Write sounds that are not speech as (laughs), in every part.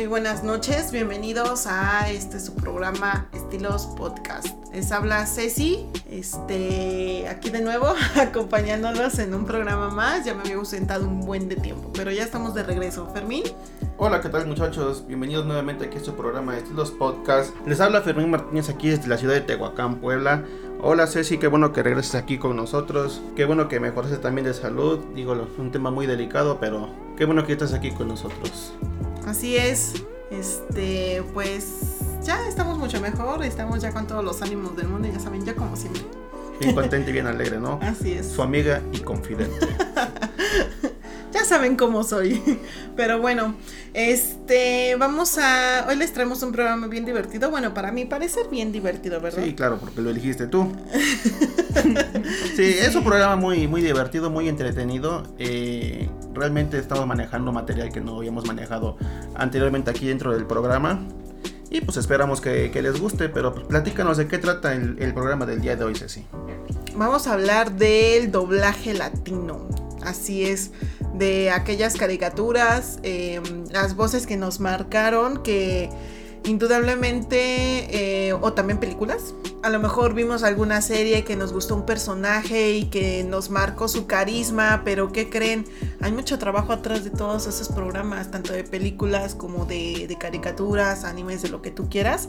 Muy buenas noches. Bienvenidos a este su programa Estilos Podcast. Les habla Ceci, este, aquí de nuevo (laughs) acompañándolos en un programa más. Ya me había ausentado un buen de tiempo, pero ya estamos de regreso. Fermín. Hola, ¿qué tal muchachos? Bienvenidos nuevamente aquí a su programa Estilos Podcast. Les habla Fermín Martínez aquí desde la ciudad de Tehuacán, Puebla. Hola Ceci, qué bueno que regreses aquí con nosotros. Qué bueno que mejoraste también de salud. Digo, un tema muy delicado, pero qué bueno que estás aquí con nosotros. Así es. Este, pues ya estamos mucho mejor, estamos ya con todos los ánimos del mundo, ya saben, ya como siempre. Bien contenta y bien alegre, ¿no? (laughs) Así es. Su amiga y confidente. (laughs) ya saben cómo soy. (laughs) Pero bueno, este, vamos a. Hoy les traemos un programa bien divertido. Bueno, para mí parece bien divertido, ¿verdad? Sí, claro, porque lo elegiste tú. (laughs) sí, es un programa muy, muy divertido, muy entretenido. Eh, realmente estamos manejando material que no habíamos manejado anteriormente aquí dentro del programa. Y pues esperamos que, les guste, pero platícanos de qué trata el, el programa del día de hoy, Ceci. Vamos a hablar del doblaje latino. Así es, de aquellas caricaturas, em, las voces que nos marcaron, que indudablemente, eh, o también películas. A lo mejor vimos alguna serie que nos gustó un personaje y que nos marcó su carisma, pero ¿qué creen? Hay mucho trabajo atrás de todos esos programas, tanto de películas como de, caricaturas, animes, de lo que tú quieras.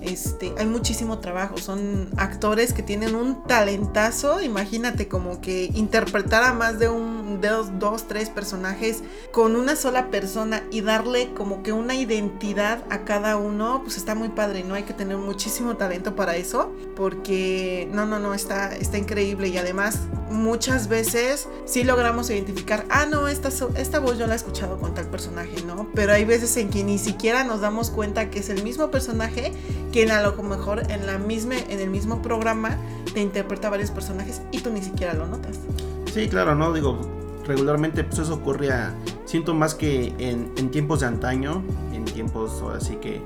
Este, hay muchísimo trabajo, son actores que tienen un talentazo, imagínate como que interpretar a más de un, de dos, dos, tres personajes con una sola persona y darle como que una identidad a cada uno, pues está muy padre, ¿no? Hay que tener muchísimo talento para eso, porque no, no, no, está, está increíble y además muchas veces sí logramos identificar, ah, no, esta, esta voz yo la he escuchado con tal personaje, ¿no? Pero hay veces en que ni siquiera nos damos cuenta que es el mismo personaje quien a lo mejor en, la misma, en el mismo programa te interpreta varios personajes y tú ni siquiera lo notas. Sí, claro, ¿no? Digo, regularmente pues eso ocurría, siento más que en, tiempos de antaño, en tiempos así que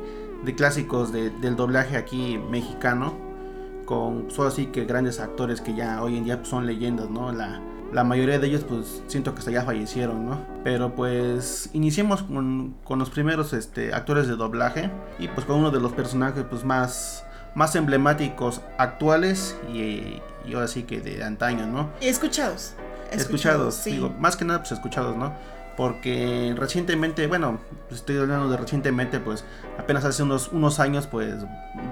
de clásicos del doblaje aquí mexicano, con solo así que grandes actores que ya hoy en día pues, son leyendas, ¿no? La, la mayoría de ellos pues siento que hasta ya fallecieron, ¿no? Pero pues iniciemos con, con, los primeros este, actores de doblaje y pues con uno de los personajes pues más, más emblemáticos actuales y, y ahora sí que de antaño, ¿no? Y escuchados. Escuchados, digo, más que nada pues escuchados, ¿no? Porque recientemente, bueno, estoy hablando de recientemente, pues apenas hace unos, unos años, pues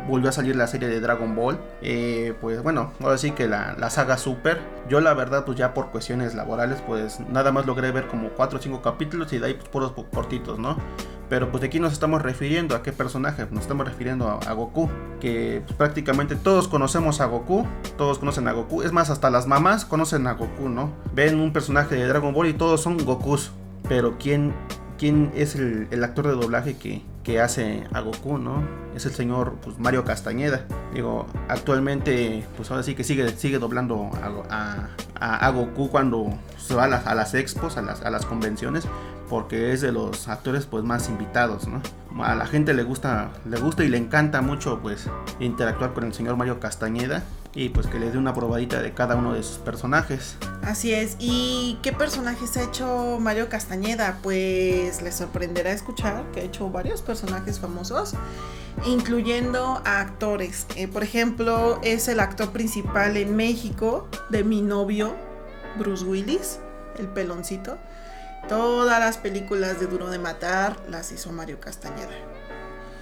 volvió a salir la serie de Dragon Ball. Eh, pues bueno, ahora sí que la, la, saga Super. Yo la verdad, pues ya por cuestiones laborales, pues nada más logré ver como 4 o 5 capítulos y de ahí pues puros cortitos, ¿no? Pero pues de aquí nos estamos refiriendo a qué personaje, nos estamos refiriendo a, Goku, que pues, prácticamente todos conocemos a Goku, todos conocen a Goku, es más, hasta las mamás conocen a Goku, ¿no? Ven un personaje de Dragon Ball y todos son Gokus pero ¿quién, quién es el, actor de doblaje que, que, hace a Goku, no? Es el señor pues, Mario Castañeda. Digo, actualmente, pues ahora sí que sigue, sigue doblando a, a, Goku cuando se va a las, a las expos, a las, a las convenciones, porque es de los actores pues más invitados, ¿no? A la gente le gusta, le gusta y le encanta mucho pues interactuar con el señor Mario Castañeda y pues que le dé una probadita de cada uno de sus personajes. Así es. ¿Y qué personajes ha hecho Mario Castañeda? Pues les sorprenderá escuchar que ha hecho varios personajes famosos, incluyendo a actores. Eh, por ejemplo, es el actor principal en México de mi novio, Bruce Willis, el peloncito. Todas las películas de Duro de Matar las hizo Mario Castañeda.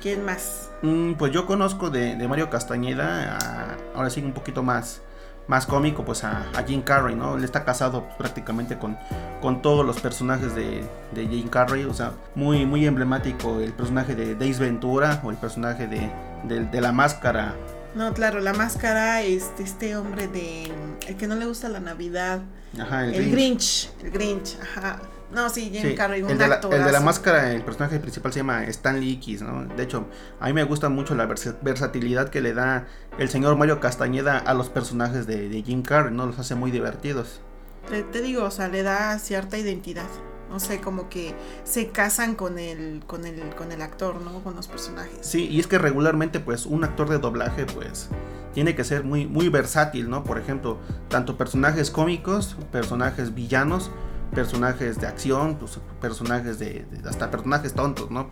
¿Quién más? Mm, pues yo conozco de, Mario Castañeda, ahora sí un poquito más, más cómico, pues a, Jim Carrey, ¿no? Él está casado pues, prácticamente con, con todos los personajes de, de Jim Carrey, o sea, muy, muy emblemático el personaje de Days Ventura o el personaje de, de, la máscara. No, claro, la máscara, este, este hombre de... El que no le gusta la Navidad. Ajá, el, Grinch. El Grinch, ajá. No, sí, Jim Carrey, un el, de la, el de la máscara, el personaje principal se llama Stanley X, ¿no? De hecho, a mí me gusta mucho la versatilidad que le da el señor Mario Castañeda a los personajes de, Jim Carrey, ¿no? Los hace muy divertidos. Te, digo, o sea, le da cierta identidad. No sé, como que se casan con el, con el, con el actor, ¿no? Con los personajes. Sí, y es que regularmente, pues, un actor de doblaje, pues, tiene que ser muy, muy versátil, ¿no? Por ejemplo, tanto personajes cómicos, personajes villanos, personajes de acción, pues, personajes de, hasta personajes tontos, ¿no?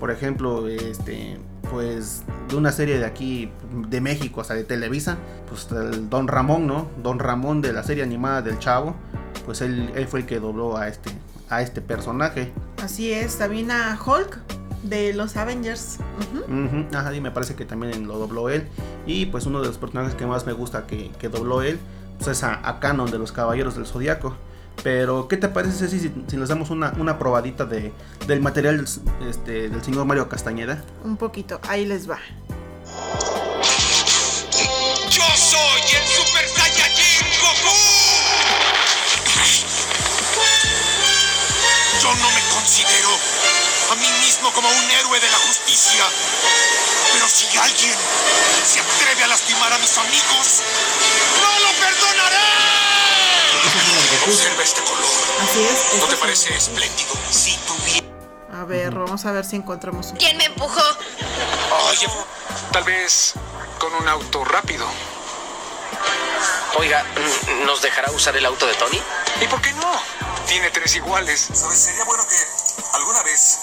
Por ejemplo, este, pues de una serie de aquí de México, o sea, de Televisa, pues el Don Ramón, ¿no? Don Ramón de la serie animada del Chavo, pues él, fue el que dobló a este, a este personaje. Así es, también a Hulk de los Avengers. Ajá, y me parece que también lo dobló él. Y pues uno de los personajes que más me gusta que, que dobló él, pues es a, a Canon de los Caballeros del Zodiaco. Pero, ¿qué te parece si, si nos damos una, una probadita de, del material este, del señor Mario Castañeda? Un poquito, ahí les va. Yo soy el Super Saiyajin Goku. Yo no me considero a mí mismo como un héroe de la justicia. Pero si alguien se atreve a lastimar a mis amigos, no lo perdonaré. Observa este color. Así es. ¿No te parece espléndido? Si tuviera. A ver, vamos a ver si encontramos un. ¿Quién me empujó? Oye, tal vez con un auto rápido. Oiga, ¿nos dejará usar el auto de Tony? ¿Y por qué no? Tiene tres iguales. ¿Sabes? Sería bueno que alguna vez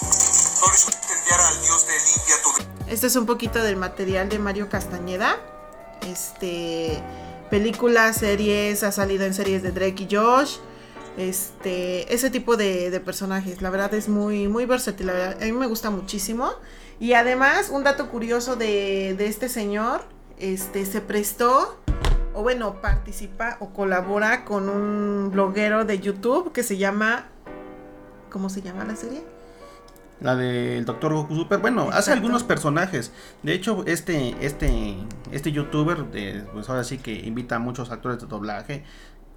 Tony enviara al dios de limpia tu. Este es un poquito del material de Mario Castañeda. Este películas, series, ha salido en series de Drake y Josh. Este, ese tipo de, personajes, la verdad es muy, muy versátil, a mí me gusta muchísimo. Y además, un dato curioso de, de este señor, este, se prestó, o bueno, participa o colabora con un bloguero de YouTube que se llama, ¿cómo se llama la serie? La del Doctor Goku Super. Bueno, hace algunos personajes. De hecho, este, este, este youtuber, de, pues ahora sí que invita a muchos actores de doblaje.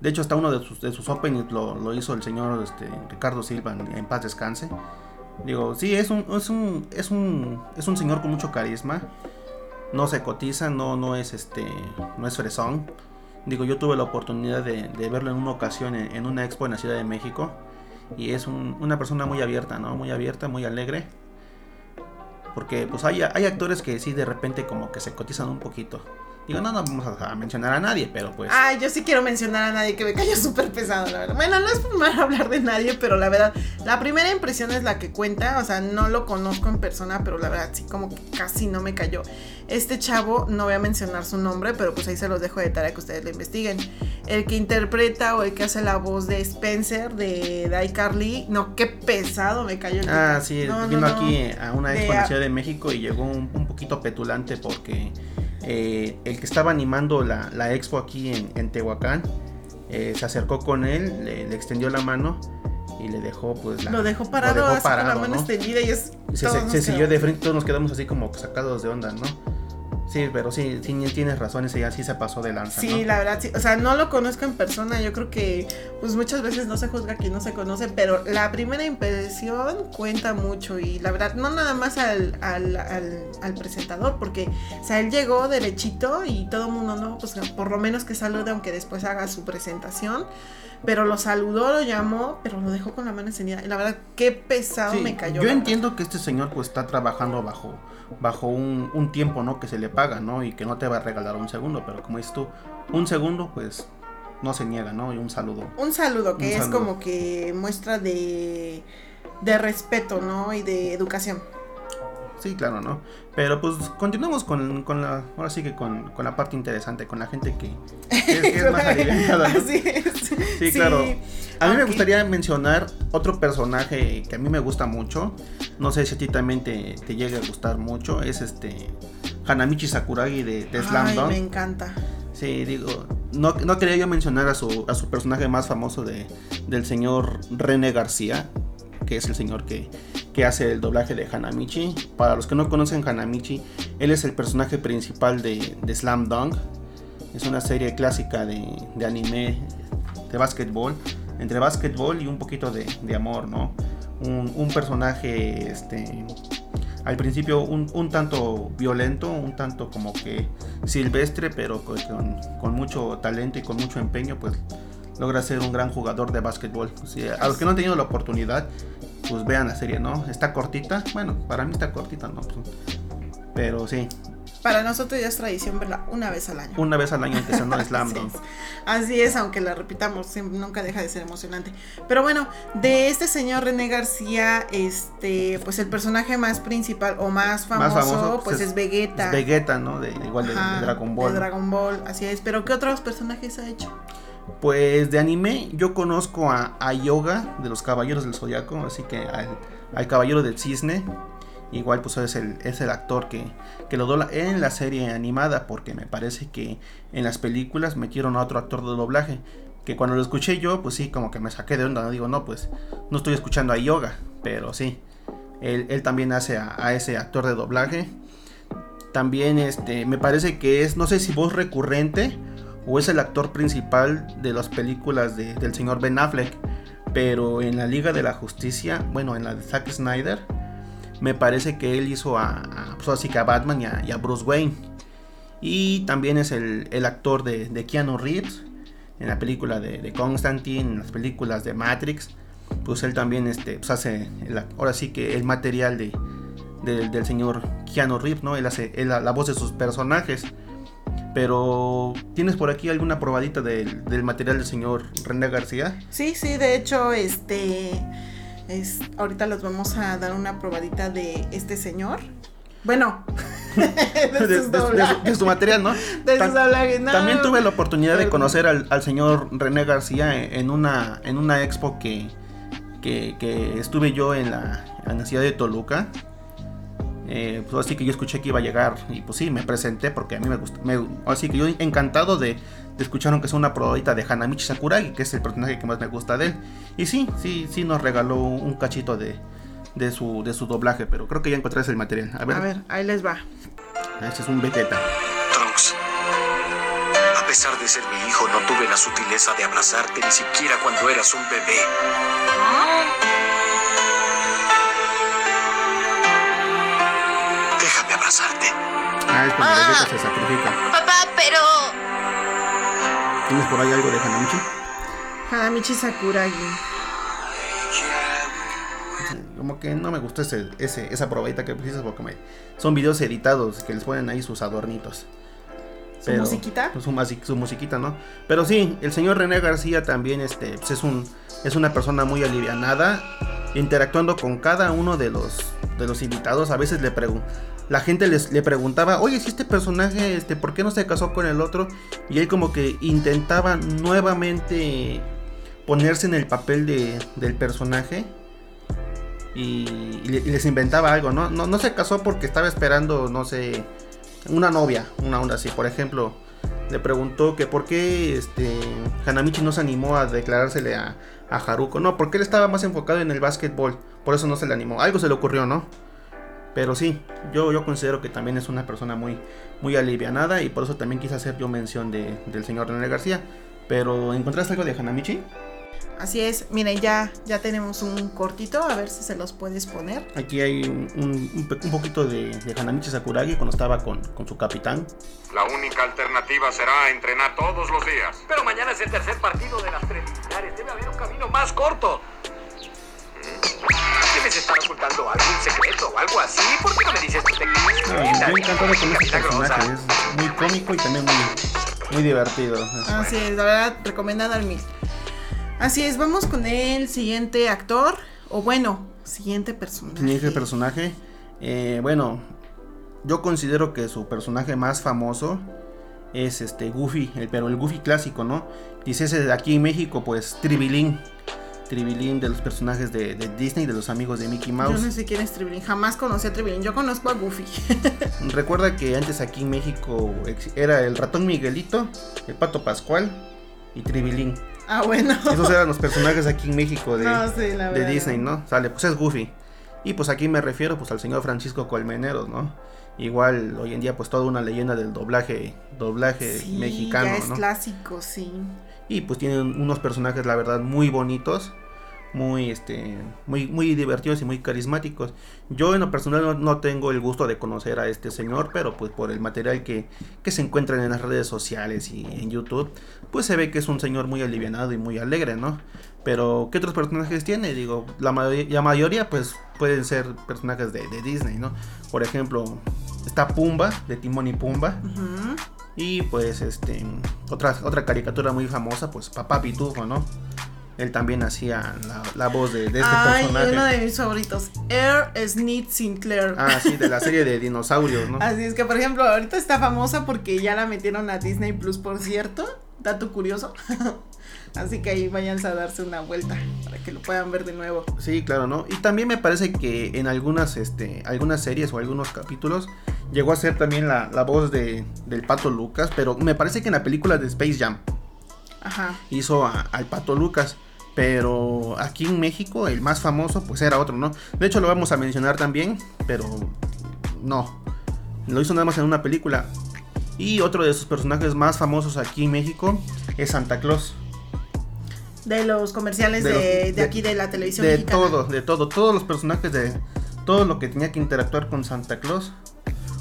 De hecho, hasta uno de sus, de sus openings lo, hizo el señor este, Ricardo Silva en, paz descanse. Digo, sí, es un, es un, es un, es un señor con mucho carisma. No se cotiza, no, no es este, no es fresón. Digo, yo tuve la oportunidad de, verlo en una ocasión en, en una expo en la Ciudad de México y es una persona muy abierta, ¿no? Muy abierta, muy alegre. Porque pues hay, hay actores que sí de repente como que se cotizan un poquito. Digo, no, no vamos a, mencionar a nadie, pero pues. Ay, yo sí quiero mencionar a nadie que me cayó súper pesado, la verdad. Bueno, no es por mal hablar de nadie, pero la verdad, la primera impresión es la que cuenta. O sea, no lo conozco en persona, pero la verdad sí, como que casi no me cayó. Este chavo, no voy a mencionar su nombre, pero pues ahí se los dejo de tarea que ustedes lo investiguen. El que interpreta o el que hace la voz de Spencer de Die Carly, no, qué pesado me cayó. El ah, sí, vino aquí a una expo de, de México y llegó un poquito petulante porque eh, el que estaba animando la, expo aquí en, Tehuacán, eh, se acercó con él, le, extendió la mano y le dejó pues lo dejó parado, así con la mano extendida y es se, se siguió de frente todos nos quedamos así como sacados de onda no Sí, pero sí, sí tienes razón, ese ya sí se pasó de lanza. Sí, la verdad, sí. O sea, no lo conozco en persona. Yo creo que, pues muchas veces no se juzga a quien no se conoce, pero la primera impresión cuenta mucho. Y la verdad, no nada más al, al, al, presentador, porque, o sea, él llegó derechito y todo el mundo, ¿no? Pues por lo menos que salude, aunque después haga su presentación. Pero lo saludó, lo llamó, pero lo dejó con la mano encendida. Y la verdad, qué pesado me cayó. Yo entiendo que este señor, pues, está trabajando bajo bajo un, tiempo, ¿no? Que se le paga, ¿no? Y que no te va a regalar un segundo, pero como dices tú, un segundo, pues no se niega, ¿no? Y un saludo. Un saludo, que es como que muestra de, de respeto, ¿no? Y de educación. Sí, claro, ¿no? Pero pues continuamos con, con la, ahora sí que con, con, la parte interesante, con la gente que, es, más (laughs) aliviada, ¿no? sí, sí, claro. A mí me gustaría mencionar otro personaje que a mí me gusta mucho. No sé si a ti también te, te llega a gustar mucho. Es este Hanamichi Sakuragi de, de Slam Ay, me encanta. Sí, digo, no, no, quería yo mencionar a su, a su personaje más famoso de, del señor René García, que es el señor que, que hace el doblaje de Hanamichi. Para los que no conocen Hanamichi, él es el personaje principal de, de Slam Dunk. Es una serie clásica de, de anime de básquetbol, entre básquetbol y un poquito de, de amor, ¿no? Un, un, personaje, este, al principio un, un, tanto violento, un tanto como que silvestre, pero con, mucho talento y con mucho empeño, pues logra ser un gran jugador de básquetbol. a los que no han tenido la oportunidad, pues vean la serie, ¿no? Está cortita, bueno, para mí está cortita, ¿no? Pues, pero sí. Para nosotros ya es tradición verla una vez al año. Una vez al año empezando (laughs) Slam Así, es. Así es, aunque la repitamos, nunca deja de ser emocionante. Pero bueno, de este señor René García, este, pues el personaje más principal o más famoso, más famoso pues, pues es, es, Vegeta. Vegeta, ¿no? De, igual de, Ajá, de Dragon Ball. De Dragon Ball, así es. Pero ¿qué otros personajes ha hecho? Pues de anime yo conozco a, a Yoga de los Caballeros del Zodiaco, así que al, al, Caballero del Cisne. Igual pues es el, es el actor que, que lo dobla en la serie animada porque me parece que en las películas metieron a otro actor de doblaje. Que cuando lo escuché yo pues sí como que me saqué de onda, digo no pues no estoy escuchando a Yoga, pero sí. Él, él también hace a, a ese actor de doblaje. También este me parece que es no sé si voz recurrente o es el actor principal de las películas de, del señor Ben Affleck. Pero en la Liga de la Justicia, bueno, en la de Zack Snyder, me parece que él hizo a, a, pues así que a Batman y a, Bruce Wayne. Y también es el, actor de, Keanu Reeves en la película de, Constantine, en las películas de Matrix. Pues él también este, pues hace, ahora sí que el material de, del señor Keanu Reeves, ¿no? Él hace la, la voz de sus personajes. Pero, ¿tienes por aquí alguna probadita del, del material del señor René García? Sí, sí, de hecho, este. Es, ahorita les vamos a dar una probadita de este señor. Bueno, (laughs) de, de, de, de, su material, ¿no? De sus no. También tuve la oportunidad de conocer al, al, señor René García en una, en una expo que, que, que estuve yo en la, en la ciudad de Toluca. Eh, pues así que yo escuché que iba a llegar y pues sí, me presenté porque a mí me gusta. Me, así que yo encantado de, de escuchar aunque sea una probadita de Hanamichi Sakuragi, que es el personaje que más me gusta de él. Y sí, sí, sí nos regaló un cachito de, de, su, de su doblaje, pero creo que ya encontré el material. A ver, a ver ahí les va. Este es un Vegeta. Trunks, a pesar de ser mi hijo, no tuve la sutileza de abrazarte ni siquiera cuando eras un bebé. ¿Ah? abrazarte. Ah, es cuando ah, Vegeta se sacrifica. Papá, pero. ¿Tienes por ahí algo de Hanamichi? Hanamichi Sakuragi. Como que no me gustó ese, ese, esa probadita que pusiste porque me, son videos editados que les ponen ahí sus adornitos. ¿Su Pero, musiquita? Su, su, musiquita, ¿no? Pero sí, el señor René García también este, pues es, un, es una persona muy alivianada, interactuando con cada uno de los, de los invitados. A veces le pregunto la gente les, le preguntaba, oye, si este personaje, este, ¿por qué no se casó con el otro? Y él como que intentaba nuevamente ponerse en el papel de, del personaje. Y, y, les inventaba algo, ¿no? ¿no? No se casó porque estaba esperando, no sé, una novia, una onda así. Por ejemplo, le preguntó que por qué este, Hanamichi no se animó a declarársele a, a Haruko. No, porque él estaba más enfocado en el básquetbol. Por eso no se le animó. Algo se le ocurrió, ¿no? Pero sí, yo, yo considero que también es una persona muy, muy alivianada y por eso también quise hacer yo mención de, del señor René García. Pero ¿encontraste algo de Hanamichi? Así es, miren, ya, ya tenemos un cortito, a ver si se los puedes poner. Aquí hay un, un, un poquito de, de, Hanamichi Sakuragi cuando estaba con, con, su capitán. La única alternativa será entrenar todos los días. Pero mañana es el tercer partido de las preliminares, debe haber un camino más corto. Debes estar ocultando algún secreto o algo así. ¿Por qué no me dices tu secreto? No, yo encantado con este personaje. Es muy cómico y también muy, muy divertido. Así es, la verdad, recomendado al mil. Así es, vamos con el siguiente actor. O bueno, siguiente personaje. Siguiente personaje. Eh, bueno, yo considero que su personaje más famoso es este Goofy, el, pero el Goofy clásico, ¿no? Dice ese de aquí en México, pues Tribilín. Tribilín de los personajes de, de Disney, de los amigos de Mickey Mouse. Yo no sé quién es Tribilín, jamás conocí a Tribilín, yo conozco a Goofy. (laughs) Recuerda que antes aquí en México era el ratón Miguelito, el pato Pascual y Tribilín. ah, bueno. Esos eran los (laughs) personajes aquí en México de, No, sí, la de verdad. Disney, ¿no? Sale, pues es Goofy. Y pues aquí me refiero pues al señor Francisco Colmeneros, ¿no? Igual hoy en día pues toda una leyenda del doblaje, doblaje Sí, mexicano, ya es ¿no? clásico, sí. Y pues tienen unos personajes la verdad muy bonitos, muy este muy muy divertidos y muy carismáticos. Yo en lo personal no, no tengo el gusto de conocer a este señor, pero pues por el material que, que se encuentran en las redes sociales y en YouTube, pues se ve que es un señor muy alivianado y muy alegre, ¿no? Pero ¿qué otros personajes tiene? Digo, la, la mayoría pues pueden ser personajes de, de Disney, ¿no? Por ejemplo, está Pumba, de Timón y Pumba. Y pues este otra, otra caricatura muy famosa, pues Papá Pitufo, ¿no? Él también hacía la, la voz de, de este Ay, personaje. uno de mis favoritos, Air Sneed Sinclair. Ah, sí, de la serie de dinosaurios, ¿no? Así es que, por ejemplo, ahorita está famosa porque ya la metieron a Disney Plus, por cierto. Dato curioso. (laughs) Así que ahí váyanse a darse una vuelta para que lo puedan ver de nuevo. Sí, claro, ¿no? Y también me parece que en algunas, este, algunas series o algunos capítulos llegó a ser también la, la voz de, del Pato Lucas, pero me parece que en la película de Space Jam Ajá. hizo a- al Pato Lucas. Pero aquí en México el más famoso pues era otro, ¿no? De hecho lo vamos a mencionar también, pero no. Lo hizo nada más en una película. Y otro de sus personajes más famosos aquí en México es Santa Claus. De los comerciales De de, los- de de- aquí de la televisión De mexicana. todo, de todo. Todos los personajes de todo lo que tenía que interactuar con Santa Claus.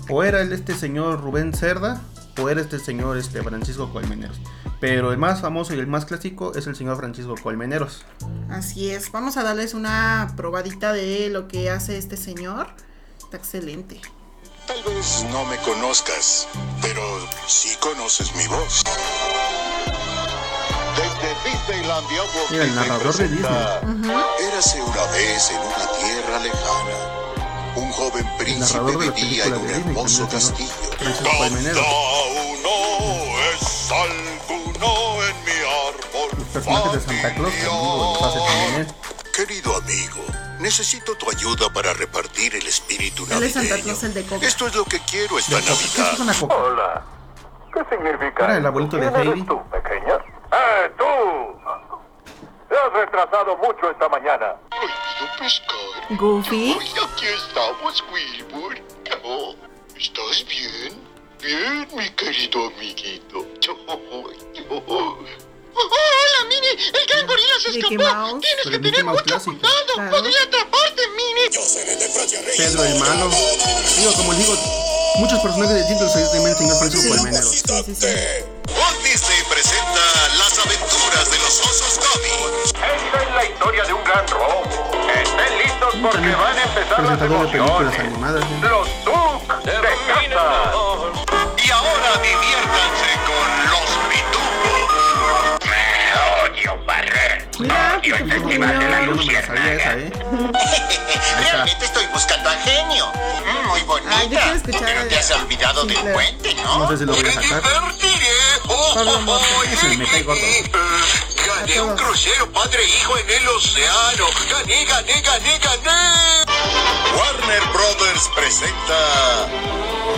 O era el, este señor Rubén Cerda era este señor este, Francisco Colmeneros. Pero el más famoso y el más clásico es el señor Francisco Colmeneros. Así es. Vamos a darles una probadita de lo que hace este señor. Está excelente. Tal vez no me conozcas, pero sí conoces mi voz. Desde Disneylandia, Mira, el Disney narrador de presenta Érase una vez en una tierra lejana. Un joven príncipe de vivía en un de hermoso castillo. Cada uno es alguno en mi árbol. Personajes de Santa Claus él. Querido amigo, necesito tu ayuda para repartir el espíritu es Santa navideño. Claus, el de Coca. Esto es lo que quiero esta ¿Qué es Navidad. una coca? Hola. ¿Qué significa? Era el abuelito de ¿Quién eres Heidi. tú, pequeña? ¡Eh, tú! Te has retrasado mucho esta mañana. Prohibido pescar. Goofy. Ay, aquí estamos, Wilbur. Oh, ¿Estás bien? Bien, mi querido amiguito. (laughs) Hola, Mini. El gran gorila se Mickey escapó. Mouse. Tienes Pero que tener Mouse mucho clásico. cuidado. Claro. Podría atraparte, Mini. Yo seré de Pedro el malo. Digo, como digo, muchos personajes de se llaman el señor Francisco Colmeneros. Sí, sí, sí. Walt Disney presenta las aventuras de los osos. Esta es la historia de un gran robo. Estén listos porque van a empezar las de películas emociones. animadas. ¿eh? Los Duke de casa. Y ahora diviértanse con los pitufos. Me odio barrer. Mira, Pitufo Yo no Junior. me la sabía esa, ¿eh? (laughs) Realmente estoy buscando al genio. Mm, muy bonita. Ay, yo quiero escuchar Pero te has a- olvidado del puente, ¿no? No sé si lo voy a sacar. Oh, Pablo oh, oh, me cae gordo. (laughs) Gané A un crucero padre hijo en el océano. Gané, gané, gané, gané. Warner Brothers presenta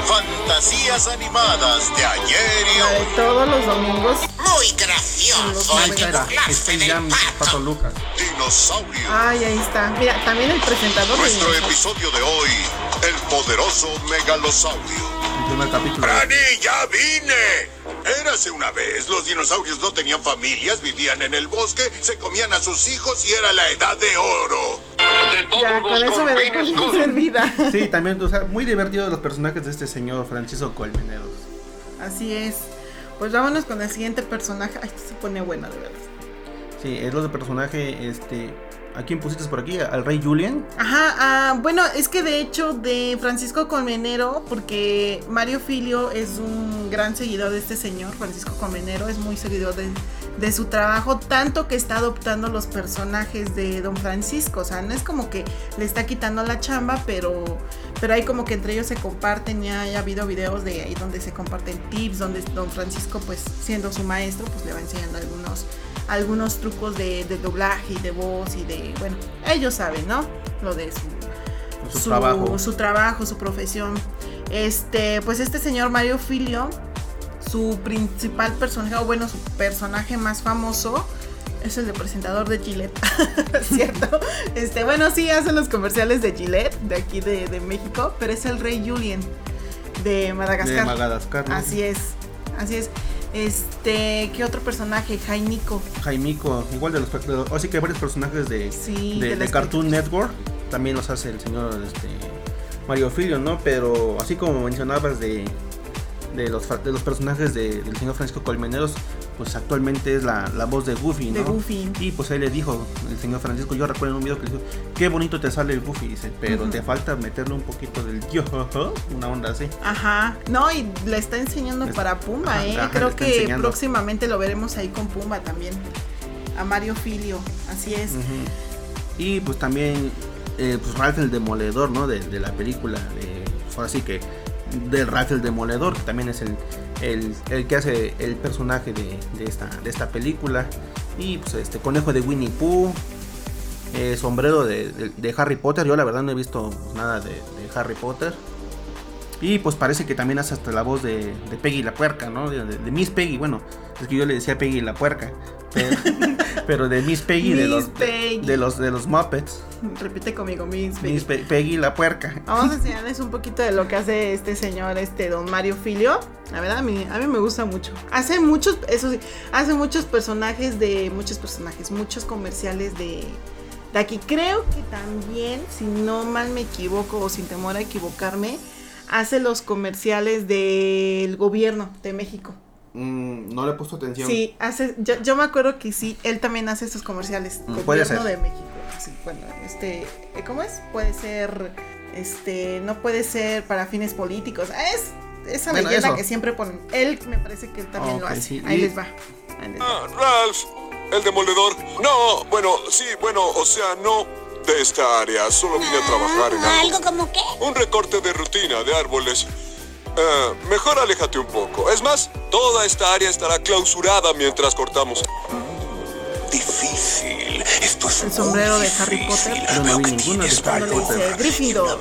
Fantasías animadas de ayer y de hoy. todos los domingos. Muy gracioso. Ahí está, era Space Jam, Pato Lucas. Dinosaurio. Ay, ahí está. Mira, también el presentador de Nuestro episodio de hoy, el poderoso megalosaurio. El primer capítulo. ¡Brani, ya vine! Érase una vez, los dinosaurios no tenían familias, vivían en el bosque, se comían a sus hijos y era la edad de oro. Ya, con eso me por servida. Sí, también, o sea, muy divertidos los personajes de este señor Francisco Colmeneros. Así es. Pues vámonos con el siguiente personaje. Ay, esto se pone bueno, de verdad. Sí, es los de personaje, este... ¿A quién pusiste por aquí? ¿Al rey Julian? Ajá, ah, bueno, es que de hecho de Francisco Colmenero, porque Mario Filio es un gran seguidor de este señor, Francisco Colmenero, es muy seguidor de, de su trabajo, tanto que está adoptando los personajes de Don Francisco, o sea, no es como que le está quitando la chamba, pero, pero como que entre ellos se comparten, ya ha habido videos de ahí donde se comparten tips, donde don Francisco pues siendo su maestro pues le va enseñando algunos algunos trucos de, doblaje y de voz y de, bueno, ellos saben, ¿no? Lo de su, su, trabajo. su trabajo, su profesión. Este, pues este señor Mario Filio, su principal personaje, o bueno, su personaje más famoso, es el de presentador de Gillette, (laughs) ¿cierto? Este, bueno, sí hace los comerciales de Gillette, de aquí de, México, pero es el rey Julien de Madagascar. De Madagascar. Así es, así es. Este, ¿qué otro personaje? Jaimico. Jaimico, igual de los, así que hay varios personajes de, de, Cartoon Network, también los hace el señor este, Mario Filio, ¿no? Pero así como mencionabas de, de los, de los personajes del señor Francisco Colmeneros, pues actualmente es la, voz de Goofy, ¿no? De Goofy. Y pues ahí le dijo el señor Francisco, yo recuerdo en un video que le dijo, qué bonito te sale el Goofy, dice, pero te falta meterle un poquito del yo, (laughs) una onda así. Ajá, no, y le está enseñando para Pumba, ¿eh? Creo que próximamente lo veremos ahí con Pumba también. A Mario Filio, así es. Y pues también, eh, pues Ralph el Demoledor, ¿no? De, de la película, de, ahora sí que del Ralph el Demoledor, que también es el, el, que hace el personaje de, esta, de esta película. Y pues este conejo de Winnie Pooh, eh, sombrero de, Harry Potter. Yo la verdad no he visto nada de, Harry Potter. Y pues parece que también hace hasta la voz de, Peggy la puerca, ¿no? De, Miss Peggy, bueno, es que yo le decía Peggy la puerca. Pero, de Miss Peggy, de, los, de, los, de los Muppets. Repite conmigo, Miss Peggy. Miss Peggy la puerca. Vamos a enseñarles un poquito de lo que hace este señor, este don Mario Filio. La verdad, a mí, a mí me gusta mucho. Hace muchos, eso sí, hace muchos personajes de, muchos personajes, muchos comerciales de, de aquí. Creo que también, si no mal me equivoco o sin temor a equivocarme, hace los comerciales del gobierno de México. Mm, no le he puesto atención. Sí, hace, yo, me acuerdo que sí, él también hace esos comerciales. Mm, puede ser. de México. bueno, este, ¿cómo es? Puede ser, este, no puede ser para fines políticos. Es esa leyenda que siempre ponen. Él me parece que él también lo hace. Ahí, les va. Ah, Ralph, el demoledor. No, bueno, sí, bueno, o sea, no de esta área. Solo vine a trabajar en algo. ¿Algo como qué? Un recorte de rutina de árboles eh, mejor aléjate un poco. Es más, toda esta área estará clausurada mientras cortamos. Difícil. Esto es El sombrero de Harry Potter. Pero no vi ninguna de Harry Potter. Gryffindor.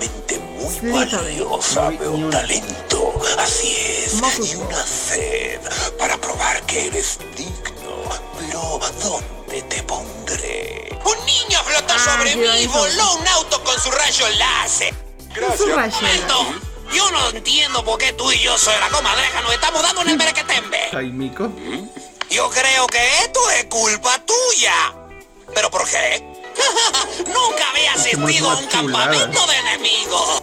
muy valiosa, un talento. Así es. Y una sed para probar que eres digno. Pero, ¿dónde te pondré? ¡Un niño flotó ah, sobre mí! ¡Voló un auto con su rayo láser! Gracias. Yo no entiendo por qué tú y yo, soy la comadreja, nos estamos dando en el merequetembe. Jaimico. Yo creo que esto es culpa tuya. ¿Pero por qué? (laughs) Nunca había asistido a un campamento de enemigos.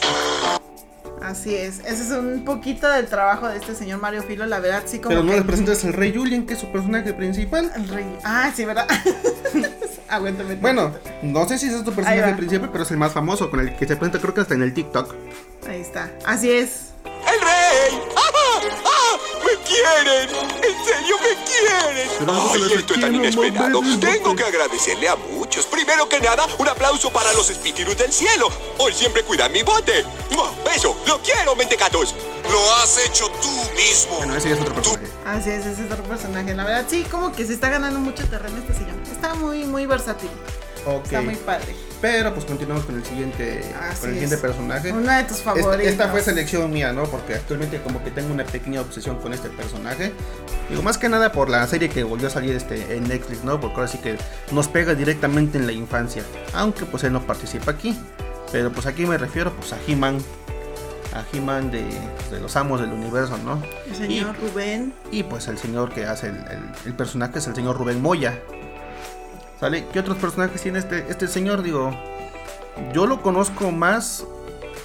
Así es, ese es un poquito del trabajo de este señor Mario Filo, la verdad, sí como. Pero no le presentas al rey Julien, que es su personaje principal. El rey. Ah, sí, ¿verdad? (laughs) Aguántame. Bueno, no sé si ese es tu personaje principal, pero es el más famoso, con el que se presenta, creo que hasta en el TikTok. Ahí está. Así es. ¡El rey! ¡Ah! ¡Me quieren! ¡En serio me quieren! ¡Ay, esto es tan inesperado! Tengo que agradecerle a muchos. Primero que nada, un aplauso para los espíritus del cielo. Hoy siempre cuidan mi bote. ¡Eso! ¡Lo quiero, mentecatos! Lo has hecho tú mismo. Bueno, ese es otro personaje. Así es, ese es otro personaje. La verdad, sí, como que se está ganando mucho terreno este señor. Está muy, muy versátil. Está muy padre. Pero pues continuamos con el siguiente, con el siguiente personaje. Uno de tus favoritos. Esta, fue selección mía, ¿no? Porque actualmente como que tengo una pequeña obsesión con este personaje. Digo, más que nada por la serie que volvió a salir este, en Netflix, ¿no? Porque ahora sí que nos pega directamente en la infancia. Aunque pues él no participa aquí. Pero pues aquí me refiero pues a He-Man. A He-Man de, los amos del universo, ¿no? El señor Rubén. Y pues el señor que hace el, el personaje es el señor Rubén Moya. ¿Qué otros personajes tiene este, este señor? Digo, yo lo conozco más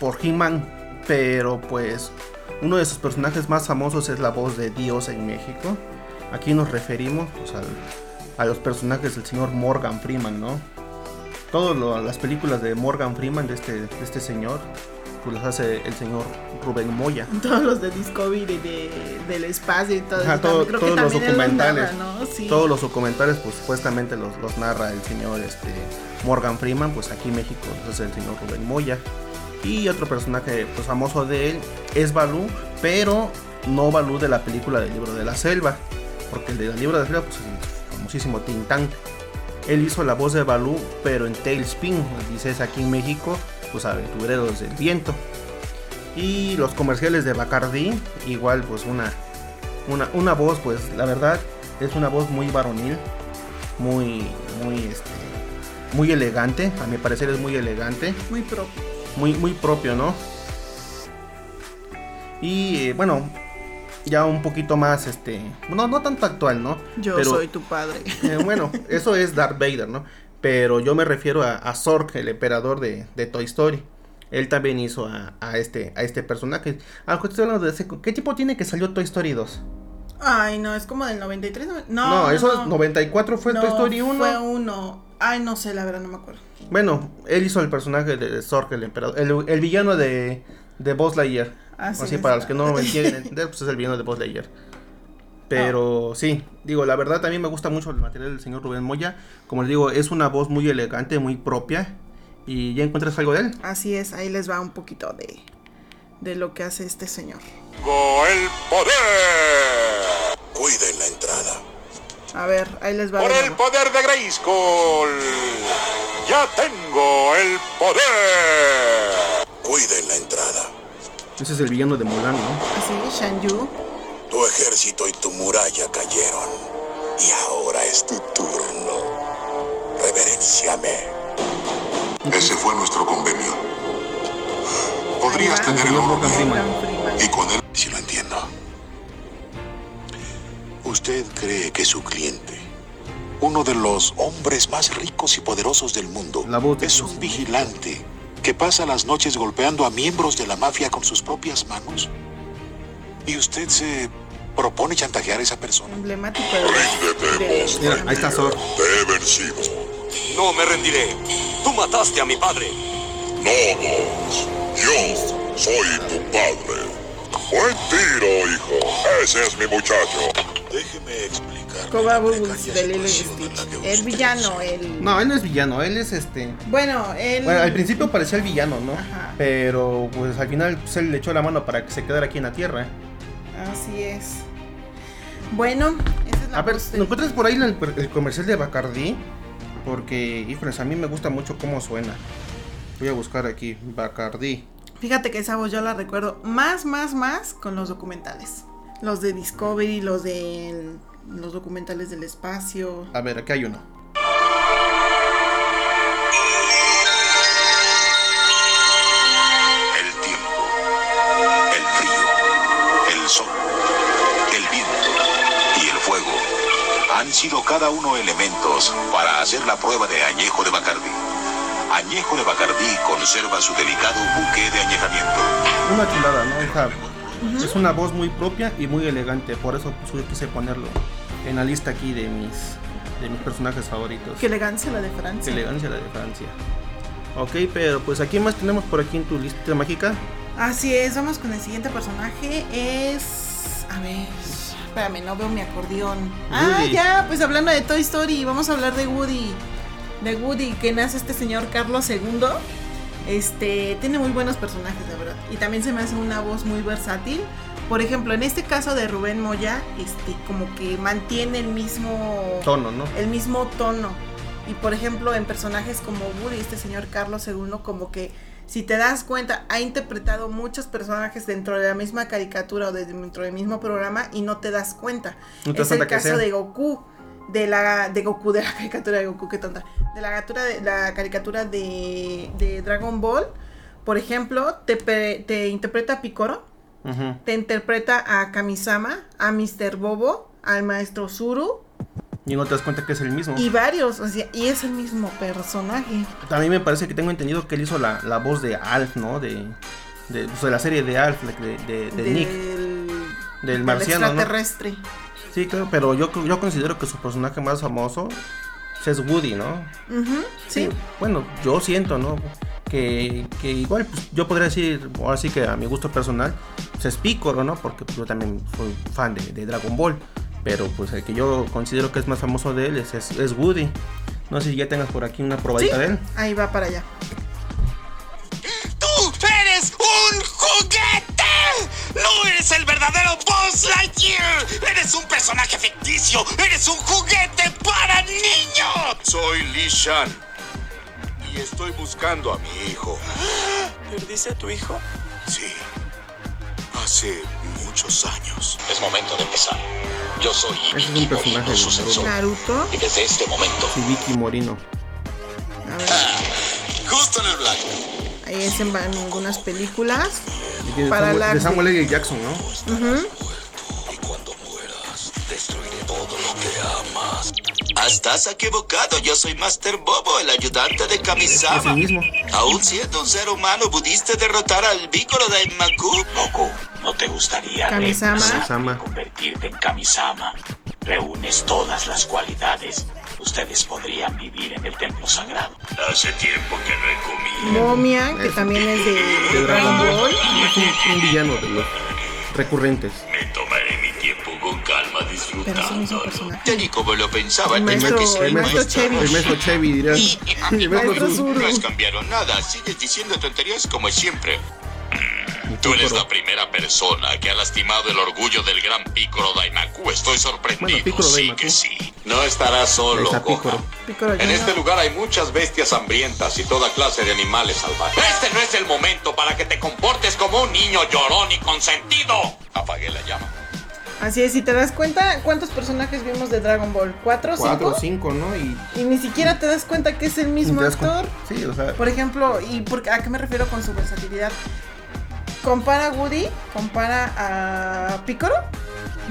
por He-Man, pero pues uno de sus personajes más famosos es la voz de Dios en México. Aquí nos referimos pues, a los personajes del señor Morgan Freeman, ¿no? Todas las películas de Morgan Freeman, de este, de este señor, pues las hace el señor Rubén Moya. (laughs) Todos los de Discovery, de, del espacio y todo eso. todos los documentales. Todos los documentales, pues supuestamente los, narra el señor este, Morgan Freeman, pues aquí en México es el señor Rubén Moya. Y otro personaje pues, famoso de él es Balú, pero no Balú de la película del libro de la selva, porque el del libro de la selva pues, es el famosísimo Tintán. Él hizo la voz de Balú, pero en Tailspin, dices aquí en México, pues Aventureros del Viento. Y los comerciales de Bacardi, igual pues una, una, una voz, pues la verdad es una voz muy varonil, muy, muy, este, muy elegante, a mi parecer es muy elegante. Muy propio. Muy, muy propio, ¿no? Y eh, bueno, ya un poquito más, este, no, no tanto actual, ¿no? Yo soy tu padre. Eh, bueno, eso es Darth Vader, ¿no? Pero yo me refiero a, a Zorg, el emperador de, de, Toy Story. Él también hizo a, a este, a este personaje. Ah, estoy hablando de ese, ¿Qué tipo tiene que salió Toy Story 2? Ay, no, es como del 93. No, no, eso es 94 fue Toy Story 1. Fue uno. Ay, no sé, la verdad, no me acuerdo. Bueno, él hizo el personaje de Zorg, el emperador. El, el villano de, de Buzz Lightyear. Así, Así para los que no me (laughs) entender, pues es el villano de Buzz Lightyear. Pero oh. sí, digo, la verdad también me gusta mucho el material del señor Rubén Moya. Como les digo, es una voz muy elegante, muy propia. ¿Y ya encuentras algo de él? Así es, ahí les va un poquito de, de lo que hace este señor. el poder! Cuiden la entrada. A ver, ahí les va. Por el poder de Grayskull. Ya tengo el poder. Cuiden la entrada. Ese es el villano de Mulan, ¿no? Así, Shan Yu. Tu ejército y tu muralla cayeron. Y ahora es tu turno. Reverenciame. Ese fue nuestro convenio. Podrías tener el oro y con él, si lo entiendo. Usted cree que su cliente, uno de los hombres más ricos y poderosos del mundo, es un vigilante que pasa las noches golpeando a miembros de la mafia con sus propias manos? ¿Y usted se propone chantajear a esa persona? Emblemático de... Mira, ahí está Zor. Te he vencido. No me rendiré. Tú mataste a mi padre. No, vos. Yo soy tu padre. Buen tiro, hijo. Ese es mi muchacho. Déjeme explicar. Coba Bubbles de Lilo y Stitch. Es villano, él. No, él no es villano, él es este. Bueno, él. Bueno, al principio parecía el villano, ¿no? Ajá. Pero pues al final pues, él le echó la mano para que se quedara aquí en la tierra. Así es. Bueno, esa es la A ver, ¿no encuentras por ahí el, el comercial de Bacardi? Porque, híjoles, a mí me gusta mucho cómo suena. Voy a buscar aquí, Bacardi. Fíjate que esa voz yo la recuerdo más, más, más con los documentales. Los de Discovery, los de los documentales del espacio. A ver, aquí hay uno. Han sido cada uno elementos para hacer la prueba de añejo de Bacardí. Añejo de Bacardí conserva su delicado buque de añejamiento. Una chulada, ¿no? Hija? Es una voz muy propia y muy elegante, por eso quise ponerlo en la lista aquí de mis, de mis personajes favoritos. Qué elegancia la de Francia. Qué elegancia la de Francia. Ok, pero pues aquí más tenemos por aquí en tu lista mágica. Así es, vamos con el siguiente personaje. Es. A ver. Espérame, no veo mi acordeón. Ah, ya, pues hablando de Toy Story, vamos a hablar de Woody. De Woody, que nace este señor Carlos II. Este, tiene muy buenos personajes, de verdad. Y también se me hace una voz muy versátil. Por ejemplo, en este caso de Rubén Moya, este, como que mantiene el mismo tono, ¿no? El mismo tono. Y por ejemplo, en personajes como Woody, este señor Carlos II, como que si te das cuenta, ha interpretado muchos personajes dentro de la misma caricatura o dentro del mismo programa y no te das cuenta. es el caso de Goku, de la de Goku, de la (laughs) caricatura de Goku, qué tonta. De la caricatura de, la caricatura de, de Dragon Ball, por ejemplo, te, te interpreta a Picoro te interpreta a Kamisama, a Mr. Bobo, al maestro Zuru. Y no te das cuenta que es el mismo. Y varios, o sea, y es el mismo personaje. También me parece que tengo entendido que él hizo la, voz de Alf, ¿no? De, de, pues, la serie de Alf, de, de, Nick. Del marciano. extraterrestre. Sí, claro, pero yo, yo considero que su personaje más famoso es Woody, ¿no? sí. Bueno, yo siento, ¿no? Que, que igual pues, yo podría decir, ahora sí que a mi gusto personal, pues es Piccolo, ¿no? Porque yo también soy fan de, Dragon Ball. Pero pues el que yo considero que es más famoso de él es, Woody. No sé si ya tengas por aquí una probadita ¿Sí? de él. Ahí va para allá. ¡Tú eres un juguete! ¡No eres el verdadero Buzz Lightyear! ¡Eres un personaje ficticio! ¡Eres un juguete para niños! Soy Lee Shan. Y estoy buscando a mi hijo. ¿Perdiste a tu hijo? Sí. Hace muchos años. Es momento de empezar. Yo soy Ese es un Ibiki personaje Morino, de su Naruto. Y desde este momento, Vicky Morino. A ver, justo en el blanco. ahí es en algunas películas. Y De Para Samuel, la- de Samuel L. Jackson, ¿no? Y Estás equivocado. Yo soy Master Bobo, el ayudante de Es el Kamisama. mismo. Aún siendo un ser humano, pudiste derrotar al Piccolo de Maku. Goku, ¿no te gustaría Kamisama. convertirte en Kamisama? Reúnes todas las cualidades. Ustedes podrían vivir en el templo sagrado. Hace tiempo que no he comido. Momia, que también es de, De Dragon Ball. Es un, un villano de los recurrentes. Me tomaré mi calma disfrutando. Te di como lo pensaba. El tenía maestro- que ser el maestro. Chevy. El maestro Chevy, dirías. (laughs) El maestro. Zurdo. No has cambiado nada. Sigues diciendo tonterías como siempre. Tú eres la primera persona que ha lastimado el orgullo del gran Piccolo Daimaku. Estoy sorprendido. Bueno, sí que sí. No estarás solo, está Gohan. Piccolo. Piccolo En este lugar hay muchas bestias hambrientas y toda clase de animales salvajes. Este no es el momento para que te comportes como un niño llorón y consentido. Apagué la llama. Así es, si te das cuenta, ¿cuántos personajes vimos de Dragon Ball? ¿Cuatro o Cuatro o cinco? cinco, ¿no? Y Y ni siquiera te das cuenta que es el mismo actor. Sí, o sea, Por ejemplo, ¿y por, a qué me refiero con su versatilidad? Compara a Woody, compara a Piccolo,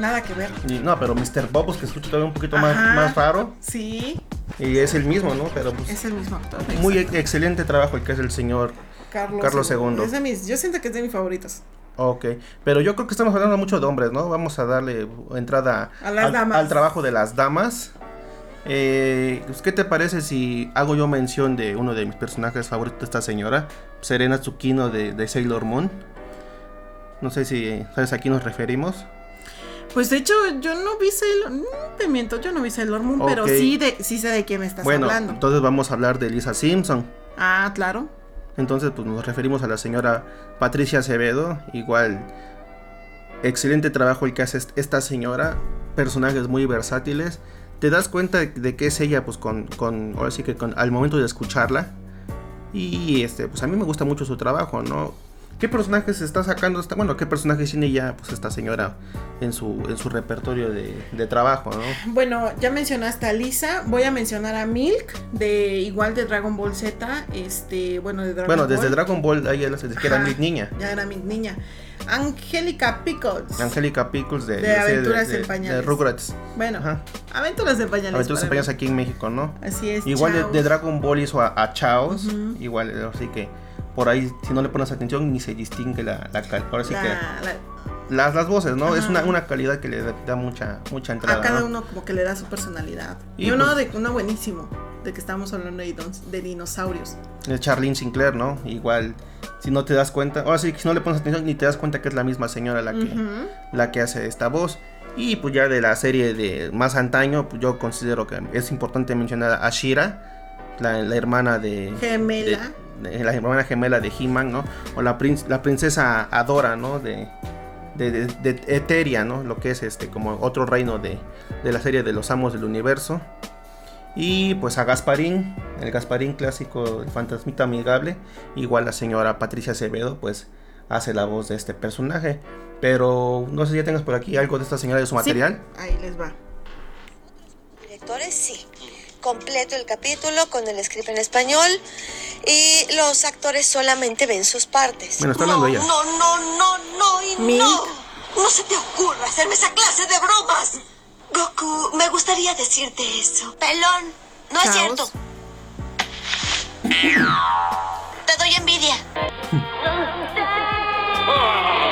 nada que ver. y- no, pero Mr. Bobos que escucha todavía un poquito más, Ajá. más raro. Sí, Y es el mismo, ¿no? Pero pues, es el mismo actor. muy exacto. excelente trabajo el que es el señor. Carlos, Carlos II. Es de mis, yo siento que es de mis favoritos. Ok, pero yo creo que estamos hablando mucho de hombres, ¿no? Vamos a darle entrada A al, trabajo de las damas. Eh, pues, ¿Qué te parece si hago yo mención de uno de mis personajes favoritos de esta señora? Serena Tsukino de, de Sailor Moon. No sé si sabes a quién nos referimos. Pues de hecho, yo no vi Sailor no te miento, yo no vi Sailor Moon, pero sí, de, sí sé de quién me estás bueno, hablando. entonces vamos a hablar de Lisa Simpson. Ah, claro. Entonces, pues nos referimos a la señora Patricia Acevedo. Igual, excelente trabajo el que hace est- esta señora. Personajes muy versátiles. Te das cuenta de, de que es ella, pues con, con, ahora sí que con, al momento de escucharla. Y este, pues a mí me gusta mucho su trabajo, ¿no? ¿Qué personajes está sacando esta, bueno, qué personajes tiene ya, pues esta señora en su, en su repertorio de, de trabajo, ¿no? Bueno, ya mencionaste a Lisa, voy a mencionar a Milk, de igual de Dragon Ball Z, este, bueno, de Dragon Bueno, Ball. desde Dragon Ball, ahí desde que era Ajá, mi niña. Ya era mi niña. Angélica Pickles. Angélica Pickles de, De Aventuras de, en Pañales. de Rugrats. Bueno, Ajá. Aventuras de Pañales. Aventuras en Pañales aquí en México, ¿no? Así es. Igual de, Dragon Ball hizo a, a Chaos. Igual, así que por ahí, si no le pones atención, ni se distingue la, la cal- Ahora sí La- que la- las, las voces, ¿no? Es una, una calidad que le da, da mucha, mucha entrada. a cada ¿no? uno como que le da su personalidad. Y Y, uno pues- de uno buenísimo, de que estamos hablando de, de dinosaurios. El Charlene Sinclair, ¿no? Igual, si no te das cuenta, ahora sí si no le pones atención, ni te das cuenta que es la misma señora la que, la que hace esta voz. Y pues ya de la serie de más antaño, pues yo considero que es importante mencionar a Shira, la, la hermana de... Gemela. de- la hermana gemela de He-Man, ¿no? O la, prin- la princesa Adora, ¿no? De, de, de- de Eteria, ¿no? Lo que es este, como otro reino de, de la serie de los amos del universo. Y pues a Gasparín, el Gasparín clásico, el fantasmita amigable. Igual la señora Patricia Acevedo, pues hace la voz de este personaje. Pero no sé si ya tengas por aquí algo de esta señora de su Sí, material. ahí les va. Directores, sí. Completo el capítulo con el script en español y los actores solamente ven sus partes. Bueno, está hablando ella. No, no, no, no y Milk. no. No se te ocurra hacerme esa clase de bromas. Goku, me gustaría decirte eso. Pelón, no es cierto. Te doy envidia. (laughs)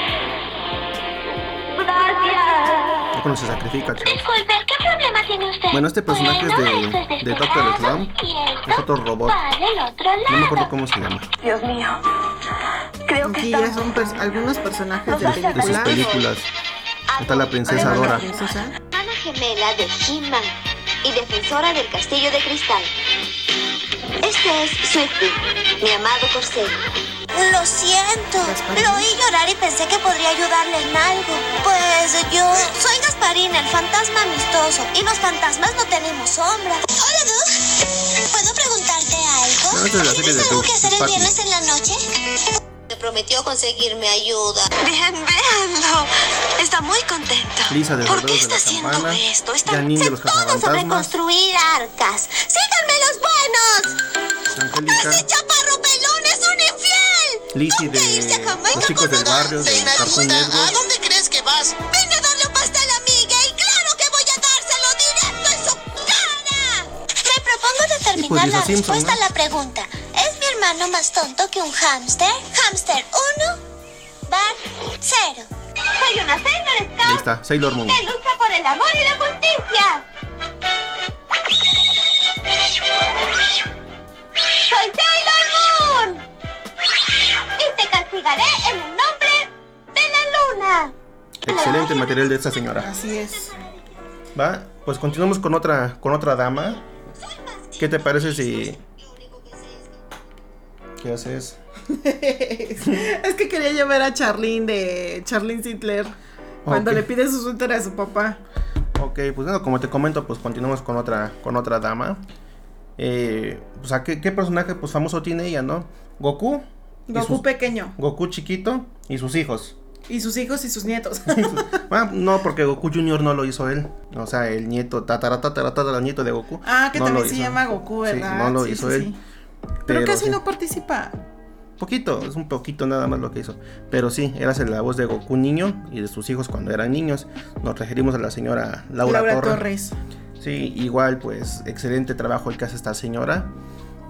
cuando se sacrifica, chavos. Disculpe, ¿qué problema tiene usted? Bueno, este personaje es de- esto es de Dr. Slump. Y esto Es otro robot. otro. No me acuerdo cómo se llama. Dios mío. Creo Aquí ya son pers- algunos personajes de De sus películas. Está la princesa Dora. Hermana gemela de He-Man y defensora del castillo de cristal. Este es Swifty, mi amado corcel. Lo siento. Lo oí llorar y pensé que podría ayudarle en algo. Pues yo soy Gasparín, el fantasma amistoso. Y los fantasmas no tenemos sombra. Hola, Doug. ¿Puedo preguntarte algo? ¿Tienes algo que hacer el viernes en la noche? Me prometió conseguirme ayuda. Bien, véanlo. Está muy contento. Lisa de ¿Por qué está haciendo esto? Está Janine de los todos a Cazafantasmas, reconstruir arcas. ¡Síganme los buenos! ¡Ese chaparro pelón es un! Lizzie de Los Chicos del Barrio, de Cartoon Network, dónde crees que vas? Vine a darle un pastel a Miguel y claro que voy a dárselo directo en su cara. Me propongo determinar pues, la Simpson, respuesta ¿no? a la pregunta. ¿Es mi hermano más tonto que un hámster? Hámster 1, bar 0. Soy una Sailor ahí Scout está, Sailor Moon. que lucha por el amor y la justicia. Soy Sailor Moon. Castigaré en el nombre de la luna. Excelente material de esta señora. Así es. Va, pues continuamos con otra, con otra dama. ¿Qué te parece si... ¿Qué haces? (laughs) es que quería ver a Charlene de Charlene Sinclair cuando le pide su suéter a su papá. Ok, pues bueno, como te comento, pues continuamos con otra, con otra dama. Eh, pues, ¿a qué, qué personaje pues, famoso tiene ella, no? Goku. Goku sus- pequeño. Goku chiquito y sus hijos. Y sus hijos y sus nietos. (laughs) Ah, no, porque Goku Junior no lo hizo él. O sea, el nieto, tatara, tatara, tatara, nieto de Goku. ah, que no también se hizo. llama Goku, Sí, ¿verdad? no lo Sí, hizo sí, él. sí. Pero, casi sí. no participa. Poquito, es un poquito nada más lo que hizo. Pero sí, era la voz de Goku niño y de sus hijos cuando eran niños. Nos referimos a la señora Laura, Laura Torres. Torres. Sí, igual, pues, excelente trabajo el que hace esta señora.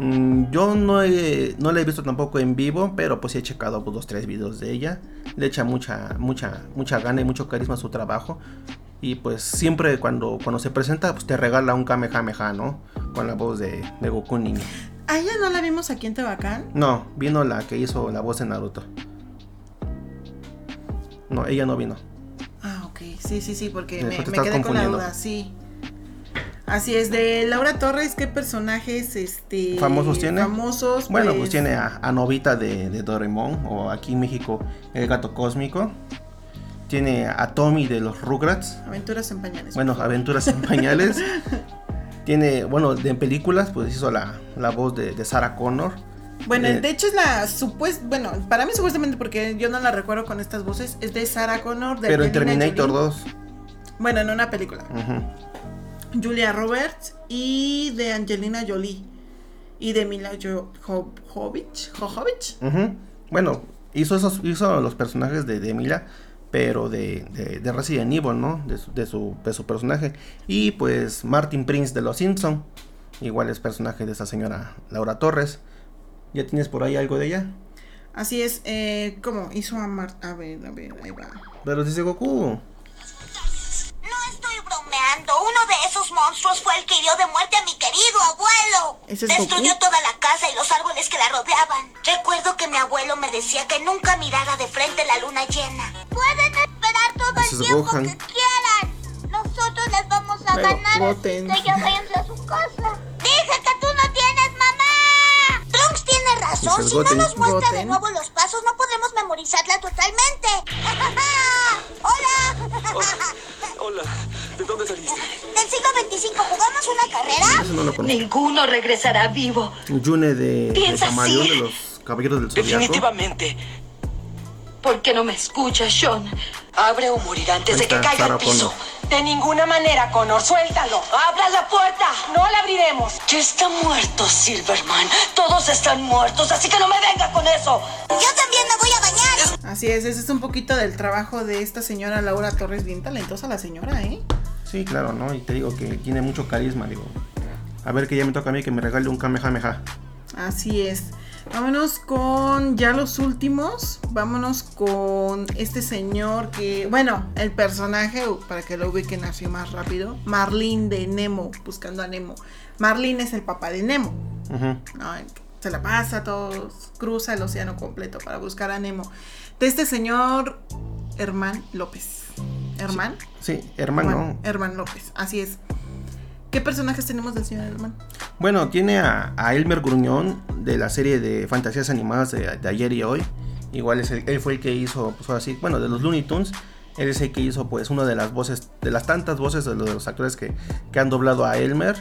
Mm, yo no, he- no la he visto tampoco en vivo, pero pues sí he checado pues, dos, tres videos de ella. Le echa mucha, mucha, mucha gana y mucho carisma a su trabajo. Y pues siempre cuando, cuando se presenta, pues te regala un Kamehameha, ¿no? Con la voz de, de Goku niño. ¿A ella no la vimos aquí en Tehuacán? No, vino la que hizo la voz de Naruto. No, ella no vino. Ah, ok. Sí, sí, sí, porque me, quedé con la duda, sí. Así es, de Laura Torres, ¿qué personajes este, ¿Famosos tiene? Famosos. Bueno, pues tiene a, a Novita de, de Doraemon, o aquí en México, el gato cósmico. Tiene a Tommy de los Rugrats. Aventuras en pañales. Bueno, aventuras en pañales. (laughs) Tiene, bueno, de en películas, pues hizo la, la voz de, de Sarah Connor. Bueno, Eh, de hecho es la supuesta, bueno, para mí supuestamente porque yo no la recuerdo con estas voces, es de Sarah Connor de pero en Terminator Jolie. 2. Bueno, en una película. ujú. Julia Roberts y de Angelina Jolie y de Mila Jo- Jo- Jovovich. Bueno, hizo esos, hizo los personajes de, de Mila, pero de, de, de Resident Evil, ¿no? De su, de, su, de su personaje. Y pues Martin Prince de Los Simpson. Igual es personaje de esa señora Laura Torres. ¿Ya tienes por ahí algo de ella? Así es, eh, ¿cómo? Hizo a Marta. A ver, a ver, ahí va. Pero dice Goku. Bromeando. Uno de esos monstruos fue el que hirió de muerte a mi querido abuelo. ¿Ese es Destruyó Goku? toda la casa y los árboles que la rodeaban. Recuerdo que mi abuelo me decía que nunca mirara de frente la luna llena. Pueden esperar todo Ese el es tiempo Gohan. que quieran. Nosotros les vamos a Pero, ganar. voten. Así que ya váyanse a su casa. Dije que razón. Si no nos muestra de nuevo los pasos, no podremos memorizarla totalmente. ¡Hola! Hola, ¿de dónde saliste? Del siglo 25 jugamos una carrera. Ese no lo. Ninguno regresará vivo. Yune de, de Piensa Camaleón así. de los Caballeros del Zodiaco. Definitivamente. ¿Por qué no me escuchas, Sean? Abre o morir antes Ahí de que caiga Sarah al piso. Connor. De ninguna manera, Connor, suéltalo. ¡Abra la puerta! ¡No la abriremos! Ya está muerto, Silverman. Todos están muertos, así que no me venga con eso. Yo también me voy a bañar. Así es, ese es un poquito del trabajo de esta señora Laura Torres, bien talentosa la señora, ¿eh? Sí, claro, ¿no? Y te digo que tiene mucho carisma, digo. A ver que ya me toca a mí que me regale un Kamehameha. Así es. Vámonos con ya los últimos. Vámonos con este señor que, bueno, el personaje, uh, para que lo ubiquen así más rápido, Marlene de Nemo, buscando a Nemo. Marlene es el papá de Nemo. ¿no? Se la pasa, todos, cruza el océano completo para buscar a Nemo. De este señor Herman López. ¿Herman? Sí, hermano. Herman López, así es. ¿Qué personajes tenemos del señor Elman? Bueno, tiene a, Elmer Gruñón de la serie de fantasías animadas de, ayer y hoy. Igual es él fue el que hizo, pues así, bueno, de los Looney Tunes. Él es el que hizo, pues, una de las voces, de las tantas voces de los, actores que, han doblado a Elmer.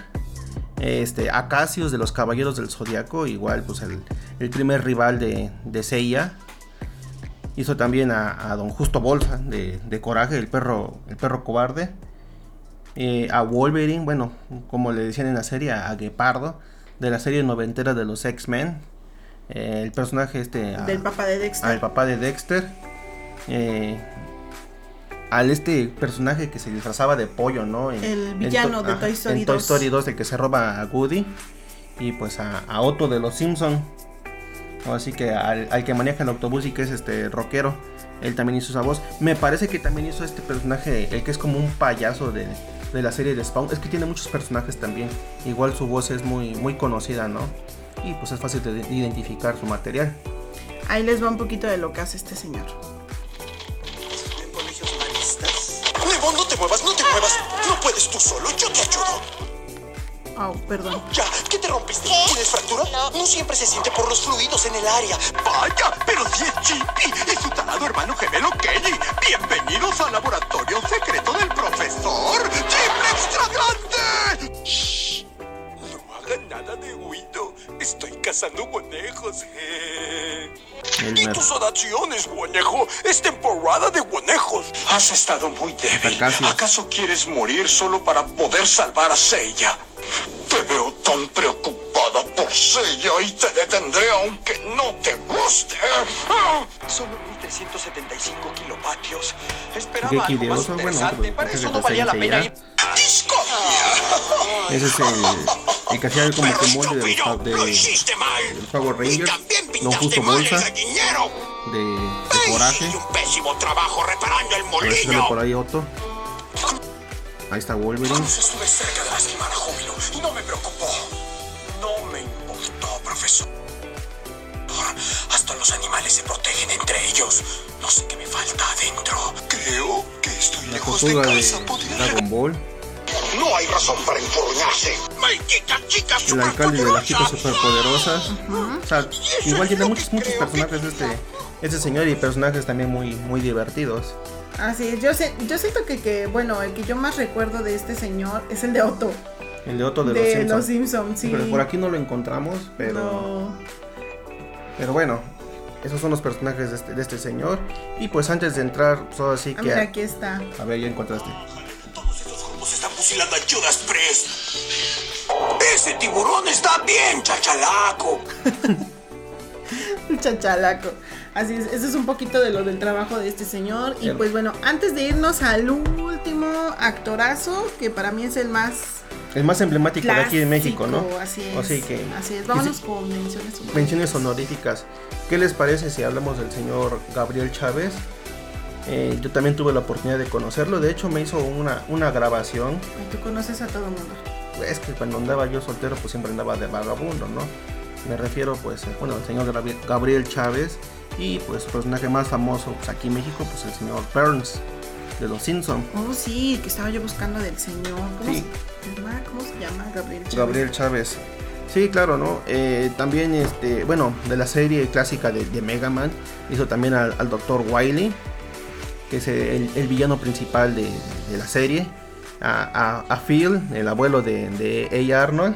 Este, a Cassius de los Caballeros del Zodiaco, igual, pues, el, primer rival de, de Seiya. Hizo también a, Don Justo Bolsa de, de Coraje, el perro, el perro cobarde. Eh, a Wolverine, bueno, como le decían en la serie, a Gepardo, de la serie noventera de los X-Men. Eh, el personaje este... Del papá de Dexter. Al papá de Dexter. Eh, al este personaje que se disfrazaba de pollo, ¿no? el villano de Toy Story 2. Toy Story 2, el que se roba a Woody. Y pues a, Otto de los Simpson. Así que al, al, que maneja el autobús y que es este rockero. Él también hizo esa voz. Me parece que también hizo este personaje, el que es como un payaso de, de la serie de Spawn. Es que tiene muchos personajes también. Igual su voz es muy, muy conocida, ¿no? Y pues es fácil de identificar su material. Ahí les va un poquito de lo que hace este señor. ¿En colegios maristas? no te muevas, no te muevas. No puedes tú solo, yo te ayudo. Oh, perdón. Ya, ¿qué te rompiste? ¿Tienes fractura? No. No siempre se siente por los fluidos en el área. Vaya, pero si es Chippy y su talado hermano gemelo Kenny. Bienvenidos al laboratorio secreto Estoy cazando conejos. ¿Y tus oraciones, guanejo? Es temporada de guanejos. Has estado muy débil. ¿Acaso quieres morir solo para poder salvar a Seiya? Te veo tan preocupada por Seiya y te detendré aunque no te guste. Solo 1375 kilovatios. Esperaba algo más interesante. Para eso no valía la pena ir. ¡Disco! Ese es el, el que hacía como que molde de los, de, de Power Rangers. No justo bolsa. De, de coraje. un pésimo trabajo reparando el molino. por ahí otro. Ahí está Wolverine. estuve cerca de lastimar a Júbilo y no me preocupó. No me importó, profesor. Hasta los animales se protegen entre ellos. No sé qué me falta adentro. Creo que estoy La lejos de casa. De Dragon Ball. No hay razón para enfurruñarse. ¡Maldita chica El alcalde de las chicas superpoderosas. O sea, igual tiene muchos, muchos personajes este, este señor y personajes también muy, muy divertidos. Así es, yo, sé, yo siento que, que, bueno, el que yo más recuerdo de este señor es el de Otto. El de Otto de, los Simpsons. Los sí. Pero por aquí no lo encontramos, pero... Pero bueno, esos son los personajes de este, de este señor. Y pues antes de entrar, solo así ah, que... Mira, aquí está. A ver, ya encontraste. Todos estos grupos están fusilando a Judas Priest. Ese tiburón está bien, chachalaco. (laughs) chachalaco. Así es, eso es un poquito de lo del trabajo de este señor. Y pues bueno, antes de irnos al último actorazo, que para mí es el más... El más emblemático de aquí en México, ¿no? Así es. que, así es. Vámonos con menciones honoríficas. Menciones honoríficas. ¿Qué les parece si hablamos del señor Gabriel Chávez? Eh, yo también tuve la oportunidad de conocerlo. De hecho, me hizo una, una grabación. Y tú conoces a todo el mundo. Es que cuando andaba yo soltero, pues siempre andaba de vagabundo, ¿no? Me refiero, pues, eh, bueno, al señor Gabriel Chávez y pues su personaje más famoso pues, aquí en México, pues el señor Burns de los Simpsons. Oh, sí, que estaba yo buscando del señor. ¿Cómo, sí. se, ¿Cómo se llama? Gabriel Chávez. Gabriel Chávez. Sí, claro, ¿no? Eh, también, este, bueno, de la serie clásica de, de Mega Man, hizo también al, al Dr. Wily, que es el, el villano principal de, de la serie. A, a, a, Phil, el abuelo de, de A. Arnold.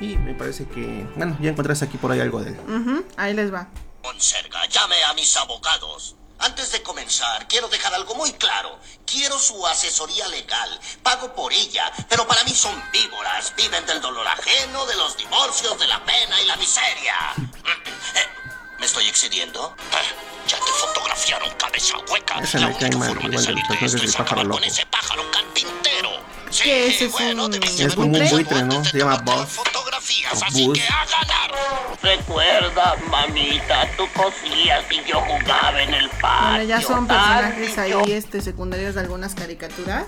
Y me parece que, bueno, ya encontraste aquí por ahí algo de él. ahí les va. Conserga, llame a mis abogados. Antes de comenzar, quiero dejar algo muy claro. Quiero su asesoría legal. Pago por ella, pero para mí son víboras. Viven del dolor ajeno, de los divorcios, de la pena y la miseria. (laughs) ¿Me estoy excediendo? Eh, ya te fotografiaron cabeza hueca. Esa la única forma de salir de esto es acabar con ese pájaro carpintero. Sí, es bueno, un... Es como un buitre, ¿no? Se llama Buzz. Fotografías, así que a ganar. Recuerda, mamita, tú cosías y yo jugaba en el patio. Bueno, ya son personajes ahí este, secundarios de algunas caricaturas.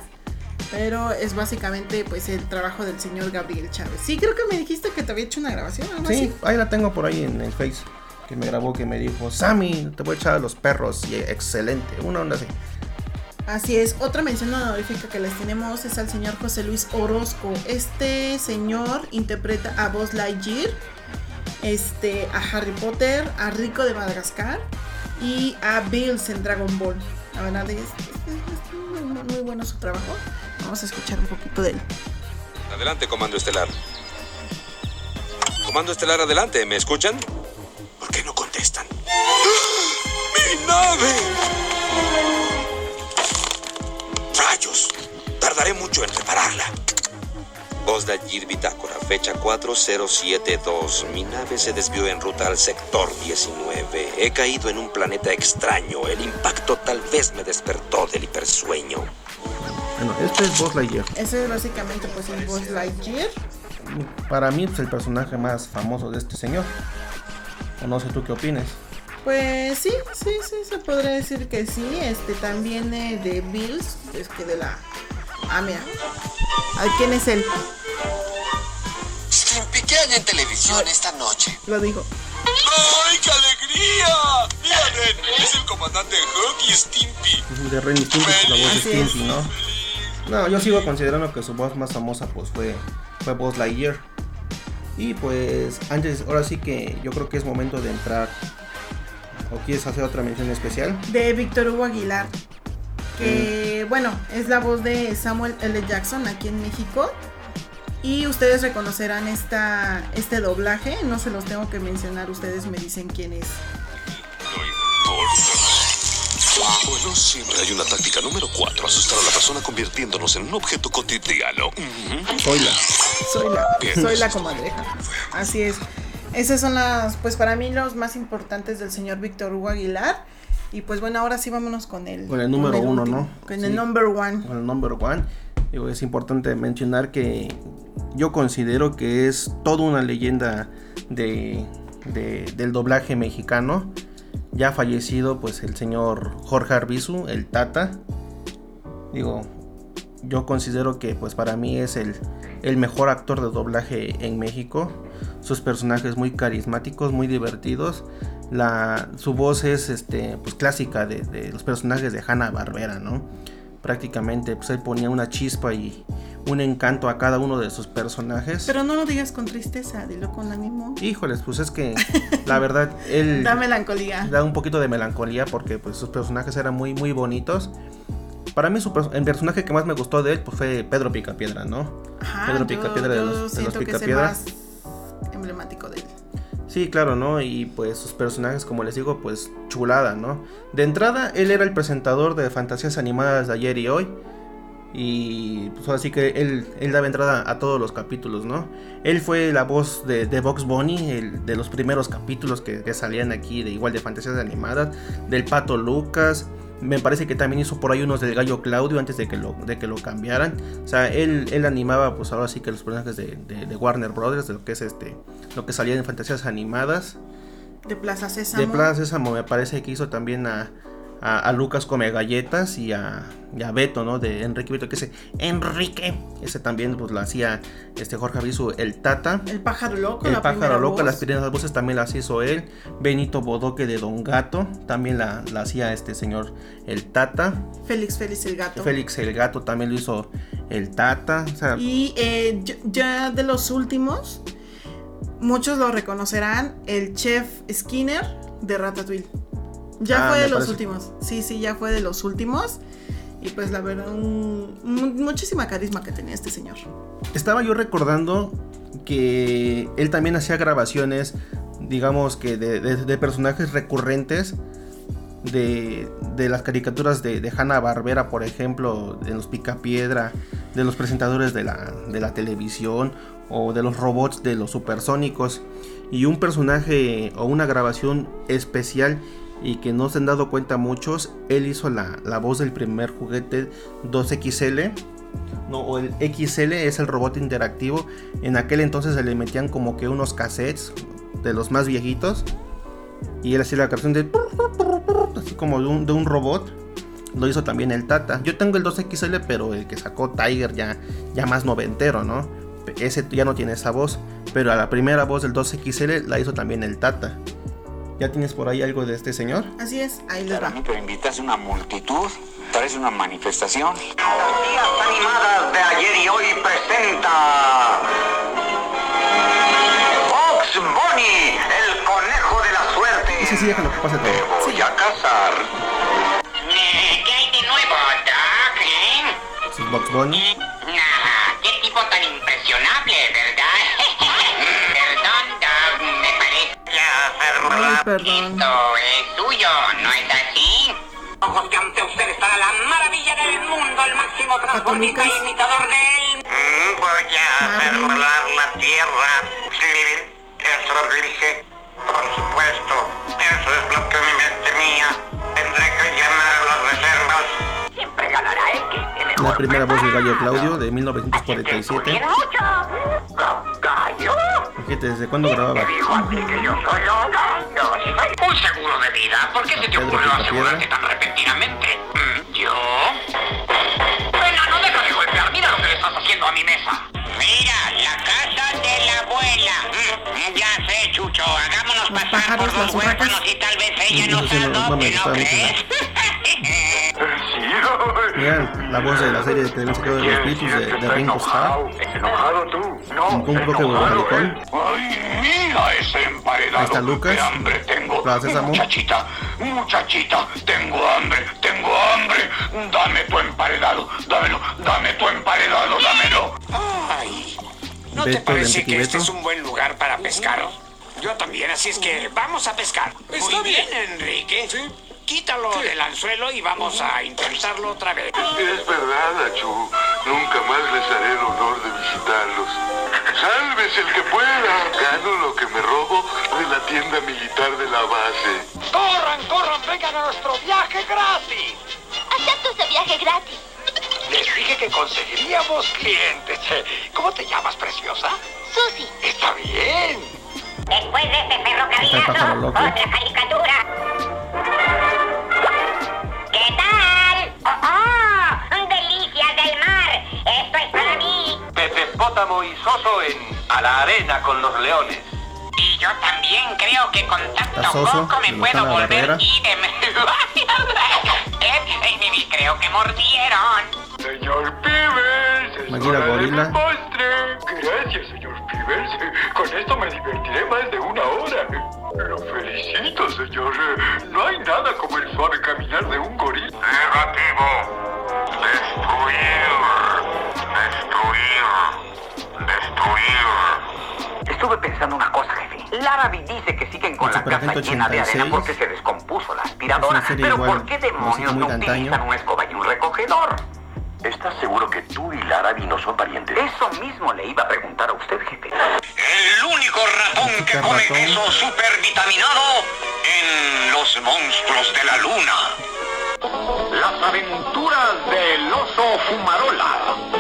Pero es básicamente pues el trabajo del señor Gabriel Chávez. Sí, creo que me dijiste que te había hecho una grabación. sí, ahí la tengo por ahí en el Face. Que me grabó, que me dijo, Sammy, te voy a echar a los perros. Y excelente, una onda así. Así es, otra mención honorífica que les tenemos es al señor José Luis Orozco. Este señor interpreta a Buzz Lightyear, este, a Harry Potter, a Rico de Madagascar y a Bills en Dragon Ball. La verdad es, muy, muy bueno su trabajo. Vamos a escuchar un poquito de él. Adelante, Comando Estelar. Comando Estelar, adelante, ¿me escuchan? ¡Mi nave! ¡Rayos! Tardaré mucho en repararla. Voz de Lightyear Bitácora, fecha 4072. Mi nave se desvió en ruta al sector 19. He caído en un planeta extraño. El impacto tal vez me despertó del hipersueño. Bueno, este es Buzz Lightyear. Ese es básicamente pues el Buzz Lightyear. Para mí es el personaje más famoso de este señor. O no sé tú qué opinas. Pues sí, sí, sí, se podría decir que sí. Este también eh, de Bills, es que de la. Ah, mira. ¿Quién es él? Stimpy, ¿qué hay en televisión esta noche? Lo dijo. ¡Ay, qué alegría! Miren, es el comandante Hug y Stimpy. De Ren y Stimpy, la voz de Stimpy, ¿no? No, yo sigo considerando que su voz más famosa pues fue, fue Buzz Lightyear. Y pues antes, ahora sí que yo creo que es momento de entrar. ¿O quieres hacer otra mención especial? De Víctor Hugo Aguilar. Que bueno, es la voz de Samuel L. Jackson aquí en México. Y ustedes reconocerán esta, este doblaje. No se los tengo que mencionar, ustedes me dicen quién es. Bueno, siempre hay una táctica número 4, asustar a la persona convirtiéndonos en un objeto cotidiano. Soy la. Soy la. Soy la comadreja. Así es. Esas son las, pues para mí los más importantes del señor Víctor Hugo Aguilar. Y pues bueno, ahora sí vámonos con el... Con el número con el uno, último, ¿no? Con Sí. el number one. Con el number one. Digo, es importante mencionar que yo considero que es toda una leyenda de, de- del doblaje mexicano. Ya fallecido, pues el señor Jorge Arbizu, el Tata. Digo, yo considero que pues para mí es el, el mejor actor de doblaje en México. Sus personajes muy carismáticos, muy divertidos. La, su voz es este, pues, clásica de, de los personajes de Hanna Barbera, ¿no? Prácticamente pues él ponía una chispa y un encanto a cada uno de sus personajes. Pero no lo digas con tristeza, dilo con ánimo. Híjoles, pues es que la verdad (laughs) él Da melancolía. da un poquito de melancolía porque pues sus personajes eran muy muy bonitos. Para mí su el personaje que más me gustó de él pues, fue Pedro Picapiedra, ¿no? Ajá, Pedro yo- Picapiedra de los, de los que emblemático de él. Sí, claro, ¿no? Y pues sus personajes, como les digo, pues chulada, ¿no? De entrada, él era el presentador de fantasías animadas de ayer y hoy. Y pues así que él, él daba entrada a todos los capítulos, ¿no? Él fue la voz de, de Box Bunny, el, de los primeros capítulos que, que salían aquí, de igual de fantasías animadas, del Pato Lucas. Me parece que también hizo por ahí unos del Gallo Claudio antes de que lo, de que lo cambiaran. O sea, él, él animaba pues ahora sí que los personajes de, de- de Warner Brothers, de lo que es este, lo que salía en fantasías animadas. De Plaza Sésamo. De Plaza Sésamo me parece que hizo también a, a, a Lucas Come Galletas y a, y a Beto, ¿no? De Enrique Beto, que ese Enrique. Ese también pues lo hacía este Jorge Aviso, el Tata. El pájaro loco. El la pájaro loco, voz. las primeras voces también las hizo él. Benito Bodoque de Don Gato, también la, la hacía este señor el Tata. Félix Félix el gato. Félix el Gato también lo hizo el Tata. O sea, Y eh, ya de los últimos, muchos lo reconocerán, el chef Skinner de Ratatouille. Ya Ah, fue de los parece. últimos. Sí, sí, ya fue de los últimos. Y pues la verdad, un- muchísima carisma que tenía este señor. Estaba yo recordando que él también hacía grabaciones, digamos que de, de- de personajes recurrentes de, de las caricaturas de, de Hanna Barbera, por ejemplo, de los Picapiedra, de los presentadores de la, de la televisión o de los robots de los supersónicos. Y un personaje o una grabación especial y que no se han dado cuenta muchos, él hizo la, la voz del primer juguete 2XL. No, o el XL es el robot interactivo. En aquel entonces se le metían como que unos cassettes de los más viejitos. Y él hacía la canción de... Así como de un, de un robot. Lo hizo también el Tata. Yo tengo el 2XL, pero el que sacó Tiger ya, ya más noventero, ¿no? Ese ya no tiene esa voz. Pero a la primera voz del 2XL la hizo también el Tata. ¿Ya tienes por ahí algo de este señor? Así es, ahí les va. Pero invitas una multitud, parece una manifestación. Las días animadas de ayer y hoy presenta... Box Bunny, el conejo de la suerte. Sí, sí, déjalo que pase todo. Te voy a cazar. ¿Qué hay de nuevo, Doc? ¿Eh? ¿Sus Box Bunny? Nada, qué tipo tan impresionable, ¿verdad? Ay, perdón. esto es tuyo, ¿no es así? Ojos que ante usted estará la maravilla del mundo, el máximo transformista Lucas. e imitador de él. Mm, voy a hacer volar la tierra. Sí, eso lo dije. Por supuesto, eso es lo que mi mente mía. Tendré que llenar las reservas. Siempre ganará el que esté mejor. La primera voz del gallo Claudio de 1947. ¡Gallo! Fíjate, ¿desde cuándo grababa? Dijo a ti que yo soy un gallo. Un seguro de vida, ¿por qué se te ocurrió asegurarte tan repentinamente? ¿Mm? ¿Yo? Bueno, no deja de golpear, mira lo que le estás haciendo a mi mesa. Mira, la casa de la abuela. Mm, ya sé, Chucho, hagámonos Los pasar pájaros, por urracas. huérfanos y tal vez ella nos no, no adopte, ¿no crees? Mira, (laughs) la voz de la serie de televisión de los Espíritus de, de Ringo Starr. Enojado tú. No. Un poco de Bobalicón. Ay, mira ese emparedado. Ahí está Lucas. Qué hambre tengo. Plaza. Muchachita, muchachita, tengo hambre, tengo hambre. Dame tu emparedado, dámelo, dame tu emparedado, dámelo. Ay, ¿no te Beto de parece que este es un buen lugar para pescar? Yo también, así es que vamos a pescar. Muy bien, Enrique. Quítalo del anzuelo y vamos a intentarlo otra vez. Es verdad, Achu. Nunca más les haré el honor de visitarlos. Salves el que pueda. Gano lo que me robo de la tienda militar de la base. ¡Corran, corran! ¡Vengan a nuestro viaje gratis! Acepto ese viaje gratis. Les dije que conseguiríamos clientes. (laughs) ¿Cómo te llamas, preciosa? Susi. Está bien. Después de este ferrocarrilazo, otra caricatura. ¿Qué tal? ¡Oh, oh! ¡Delicias del mar! Esto es para mí. Pepe Pótamo y Soso en A la Arena con los Leones. Y yo también creo que con tanto Soso, coco me de puedo volver Barrera. idem. Eh, creo que mordieron. Señor Pibes, es Magira hora de Gorila. mi postre. Gracias, señor Pibes. Con esto me divertiré más de una hora. Lo felicito, señor. No hay nada como el suave caminar de un gorila. Negativo. Larabi dice que siguen con la casa llena de arena 86. porque se descompuso la aspiradora. Pero igual, ¿por qué demonios no antaño. utilizan una escoba y un recogedor? ¿Estás seguro que tú y Larabi no son parientes? Eso mismo le iba a preguntar a usted, jefe. El único ratón que come ratón. queso supervitaminado en los monstruos de la luna. Las aventuras del oso fumarola.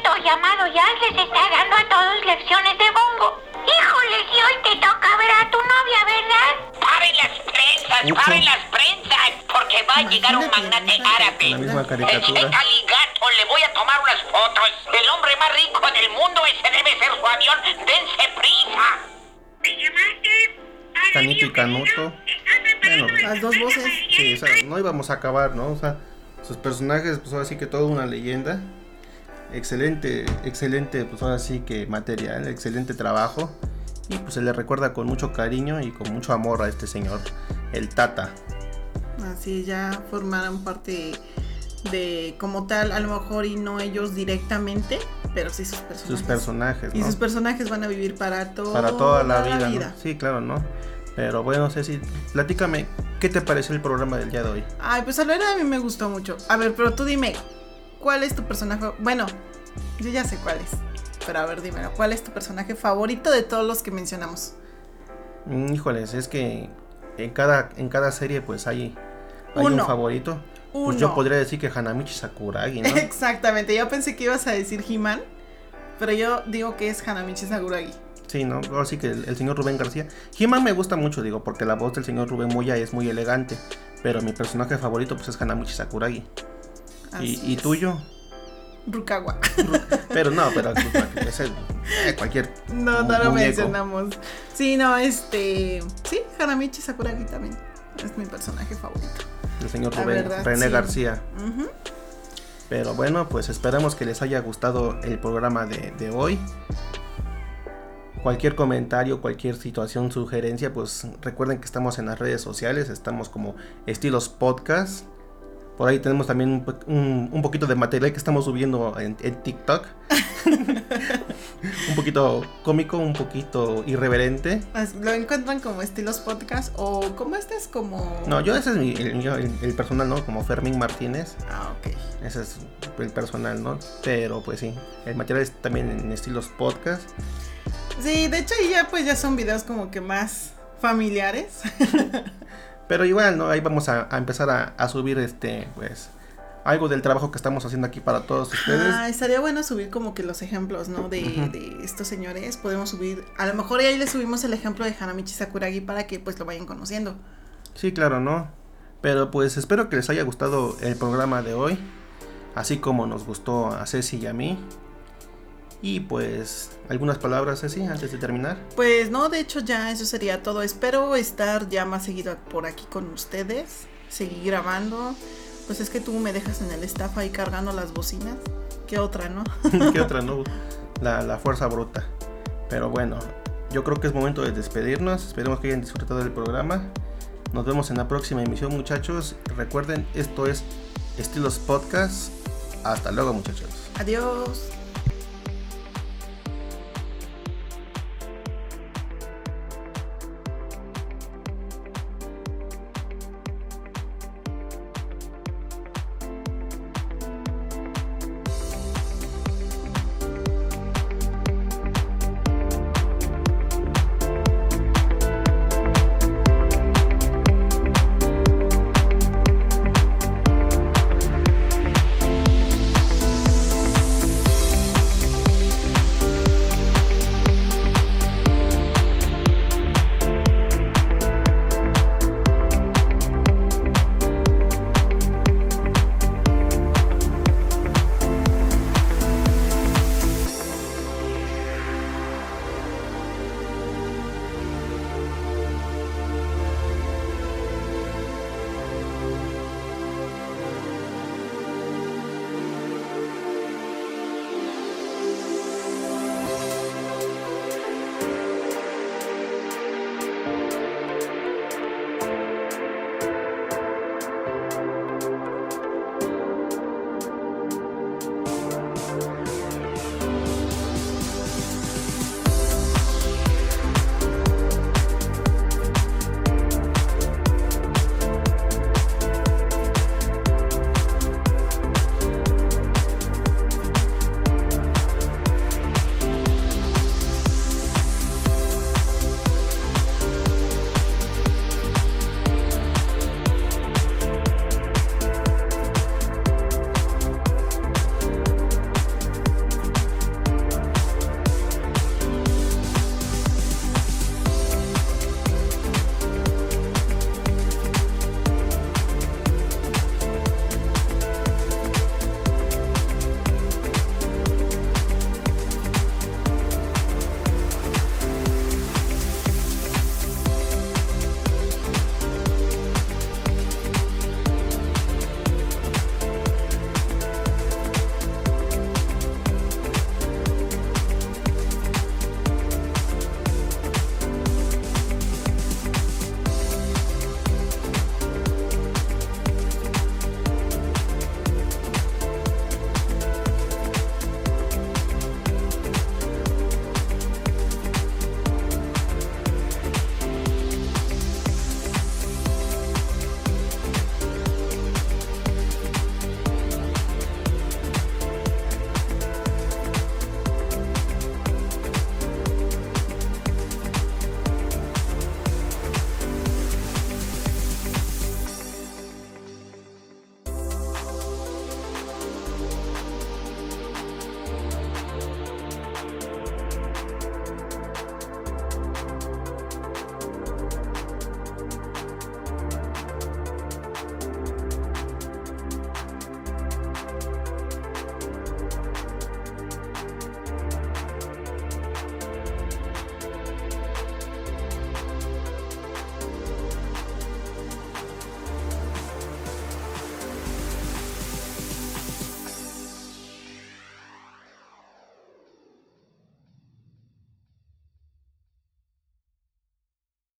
Un sujeto llamado Jazz les está dando a todos lecciones de bongo. Híjole, si hoy te toca ver a tu novia, ¿verdad? ¡Paren las prensas! ¡Paren las prensas! Porque va a llegar un magnate árabe. La misma caricatura. el aligato, le voy a tomar unas fotos. El hombre más rico del mundo, ese debe ser su avión. ¡Dense prisa! ¿Me llamaste? Canito y Canuto. Bueno, Las dos voces. sí, o sea, no íbamos a acabar, ¿no? O sea, sus personajes, pues ahora sí que toda una leyenda. Excelente, excelente, pues ahora sí que material, excelente trabajo. Y pues se le recuerda con mucho cariño y con mucho amor a este señor, el Tata. Así ya formaron parte de como tal, a lo mejor y no ellos directamente, pero sí sus personajes. Sus personajes, Y ¿no? sus personajes van a vivir para todo Para toda la vida, ¿no? Sí, claro, ¿no? Pero bueno, Ceci, platícame, ¿qué te pareció el programa del día de hoy? Ay, pues a la verdad a mí me gustó mucho. A ver, pero tú dime, ¿cuál es tu personaje? Bueno, yo ya sé cuál es. Pero a ver, dímelo, ¿cuál es tu personaje favorito de todos los que mencionamos? Mm, Híjoles, es que en cada, en cada serie pues hay, hay un Uno. favorito. Pues yo podría decir que Hanamichi Sakuragi, ¿no? (laughs) Exactamente, yo pensé que ibas a decir He-Man, pero yo digo que es Hanamichi Sakuragi. Sí, ¿no? Ahora sí que el, el señor Rubén García. He-Man me gusta mucho, digo, porque la voz del señor Rubén Moya es muy elegante. Pero mi personaje favorito pues es Hanamichi Sakuragi. ¿Y, Así y es. tuyo? Rukawa. Pero no, pero es el, eh, cualquier. No, no lo mencionamos. Sí, no, este. Sí, Hanamichi Sakuragi también. Es mi personaje favorito. El señor Rubén, René García. Pero bueno, pues esperamos que les haya gustado el programa de, de hoy cualquier comentario, cualquier situación, sugerencia, pues recuerden que estamos en las redes sociales, estamos como estilos podcast. Por ahí tenemos también un, poquito de material que estamos subiendo en, TikTok. (laughs) un poquito cómico, un poquito irreverente. ¿Lo encuentran como estilos podcast o como este es como...? No, yo ese es mi, el, personal, ¿no? Como Fermín Martínez. Ah, ok. Ese es el personal, ¿no? Pero pues sí, el material es también en estilos podcast. Sí, de hecho ahí ya pues ya son videos como que más familiares. (laughs) Pero igual, ¿no? Ahí vamos a, empezar a, subir este, pues, algo del trabajo que estamos haciendo aquí para todos ustedes. Ah, estaría bueno subir como que los ejemplos, ¿no? De, estos señores. Podemos subir, a lo mejor ahí les subimos el ejemplo de Hanamichi Sakuragi para que pues lo vayan conociendo. Sí, claro, ¿no? Pero pues espero que les haya gustado el programa de hoy. Así como nos gustó a Ceci y a mí. Y pues, algunas palabras así antes de terminar. Pues no, de hecho ya eso sería todo. Espero estar ya más seguido por aquí con ustedes, seguir grabando. Pues es que tú me dejas en el staff ahí cargando las bocinas. ¿Qué otra, no? (laughs) ¿Qué otra, no? (laughs) La, la fuerza bruta. Pero bueno, yo creo que es momento de despedirnos. Esperemos que hayan disfrutado del programa. Nos vemos en la próxima emisión, muchachos. Recuerden, esto es Estilos Podcast. Hasta luego, muchachos. Adiós.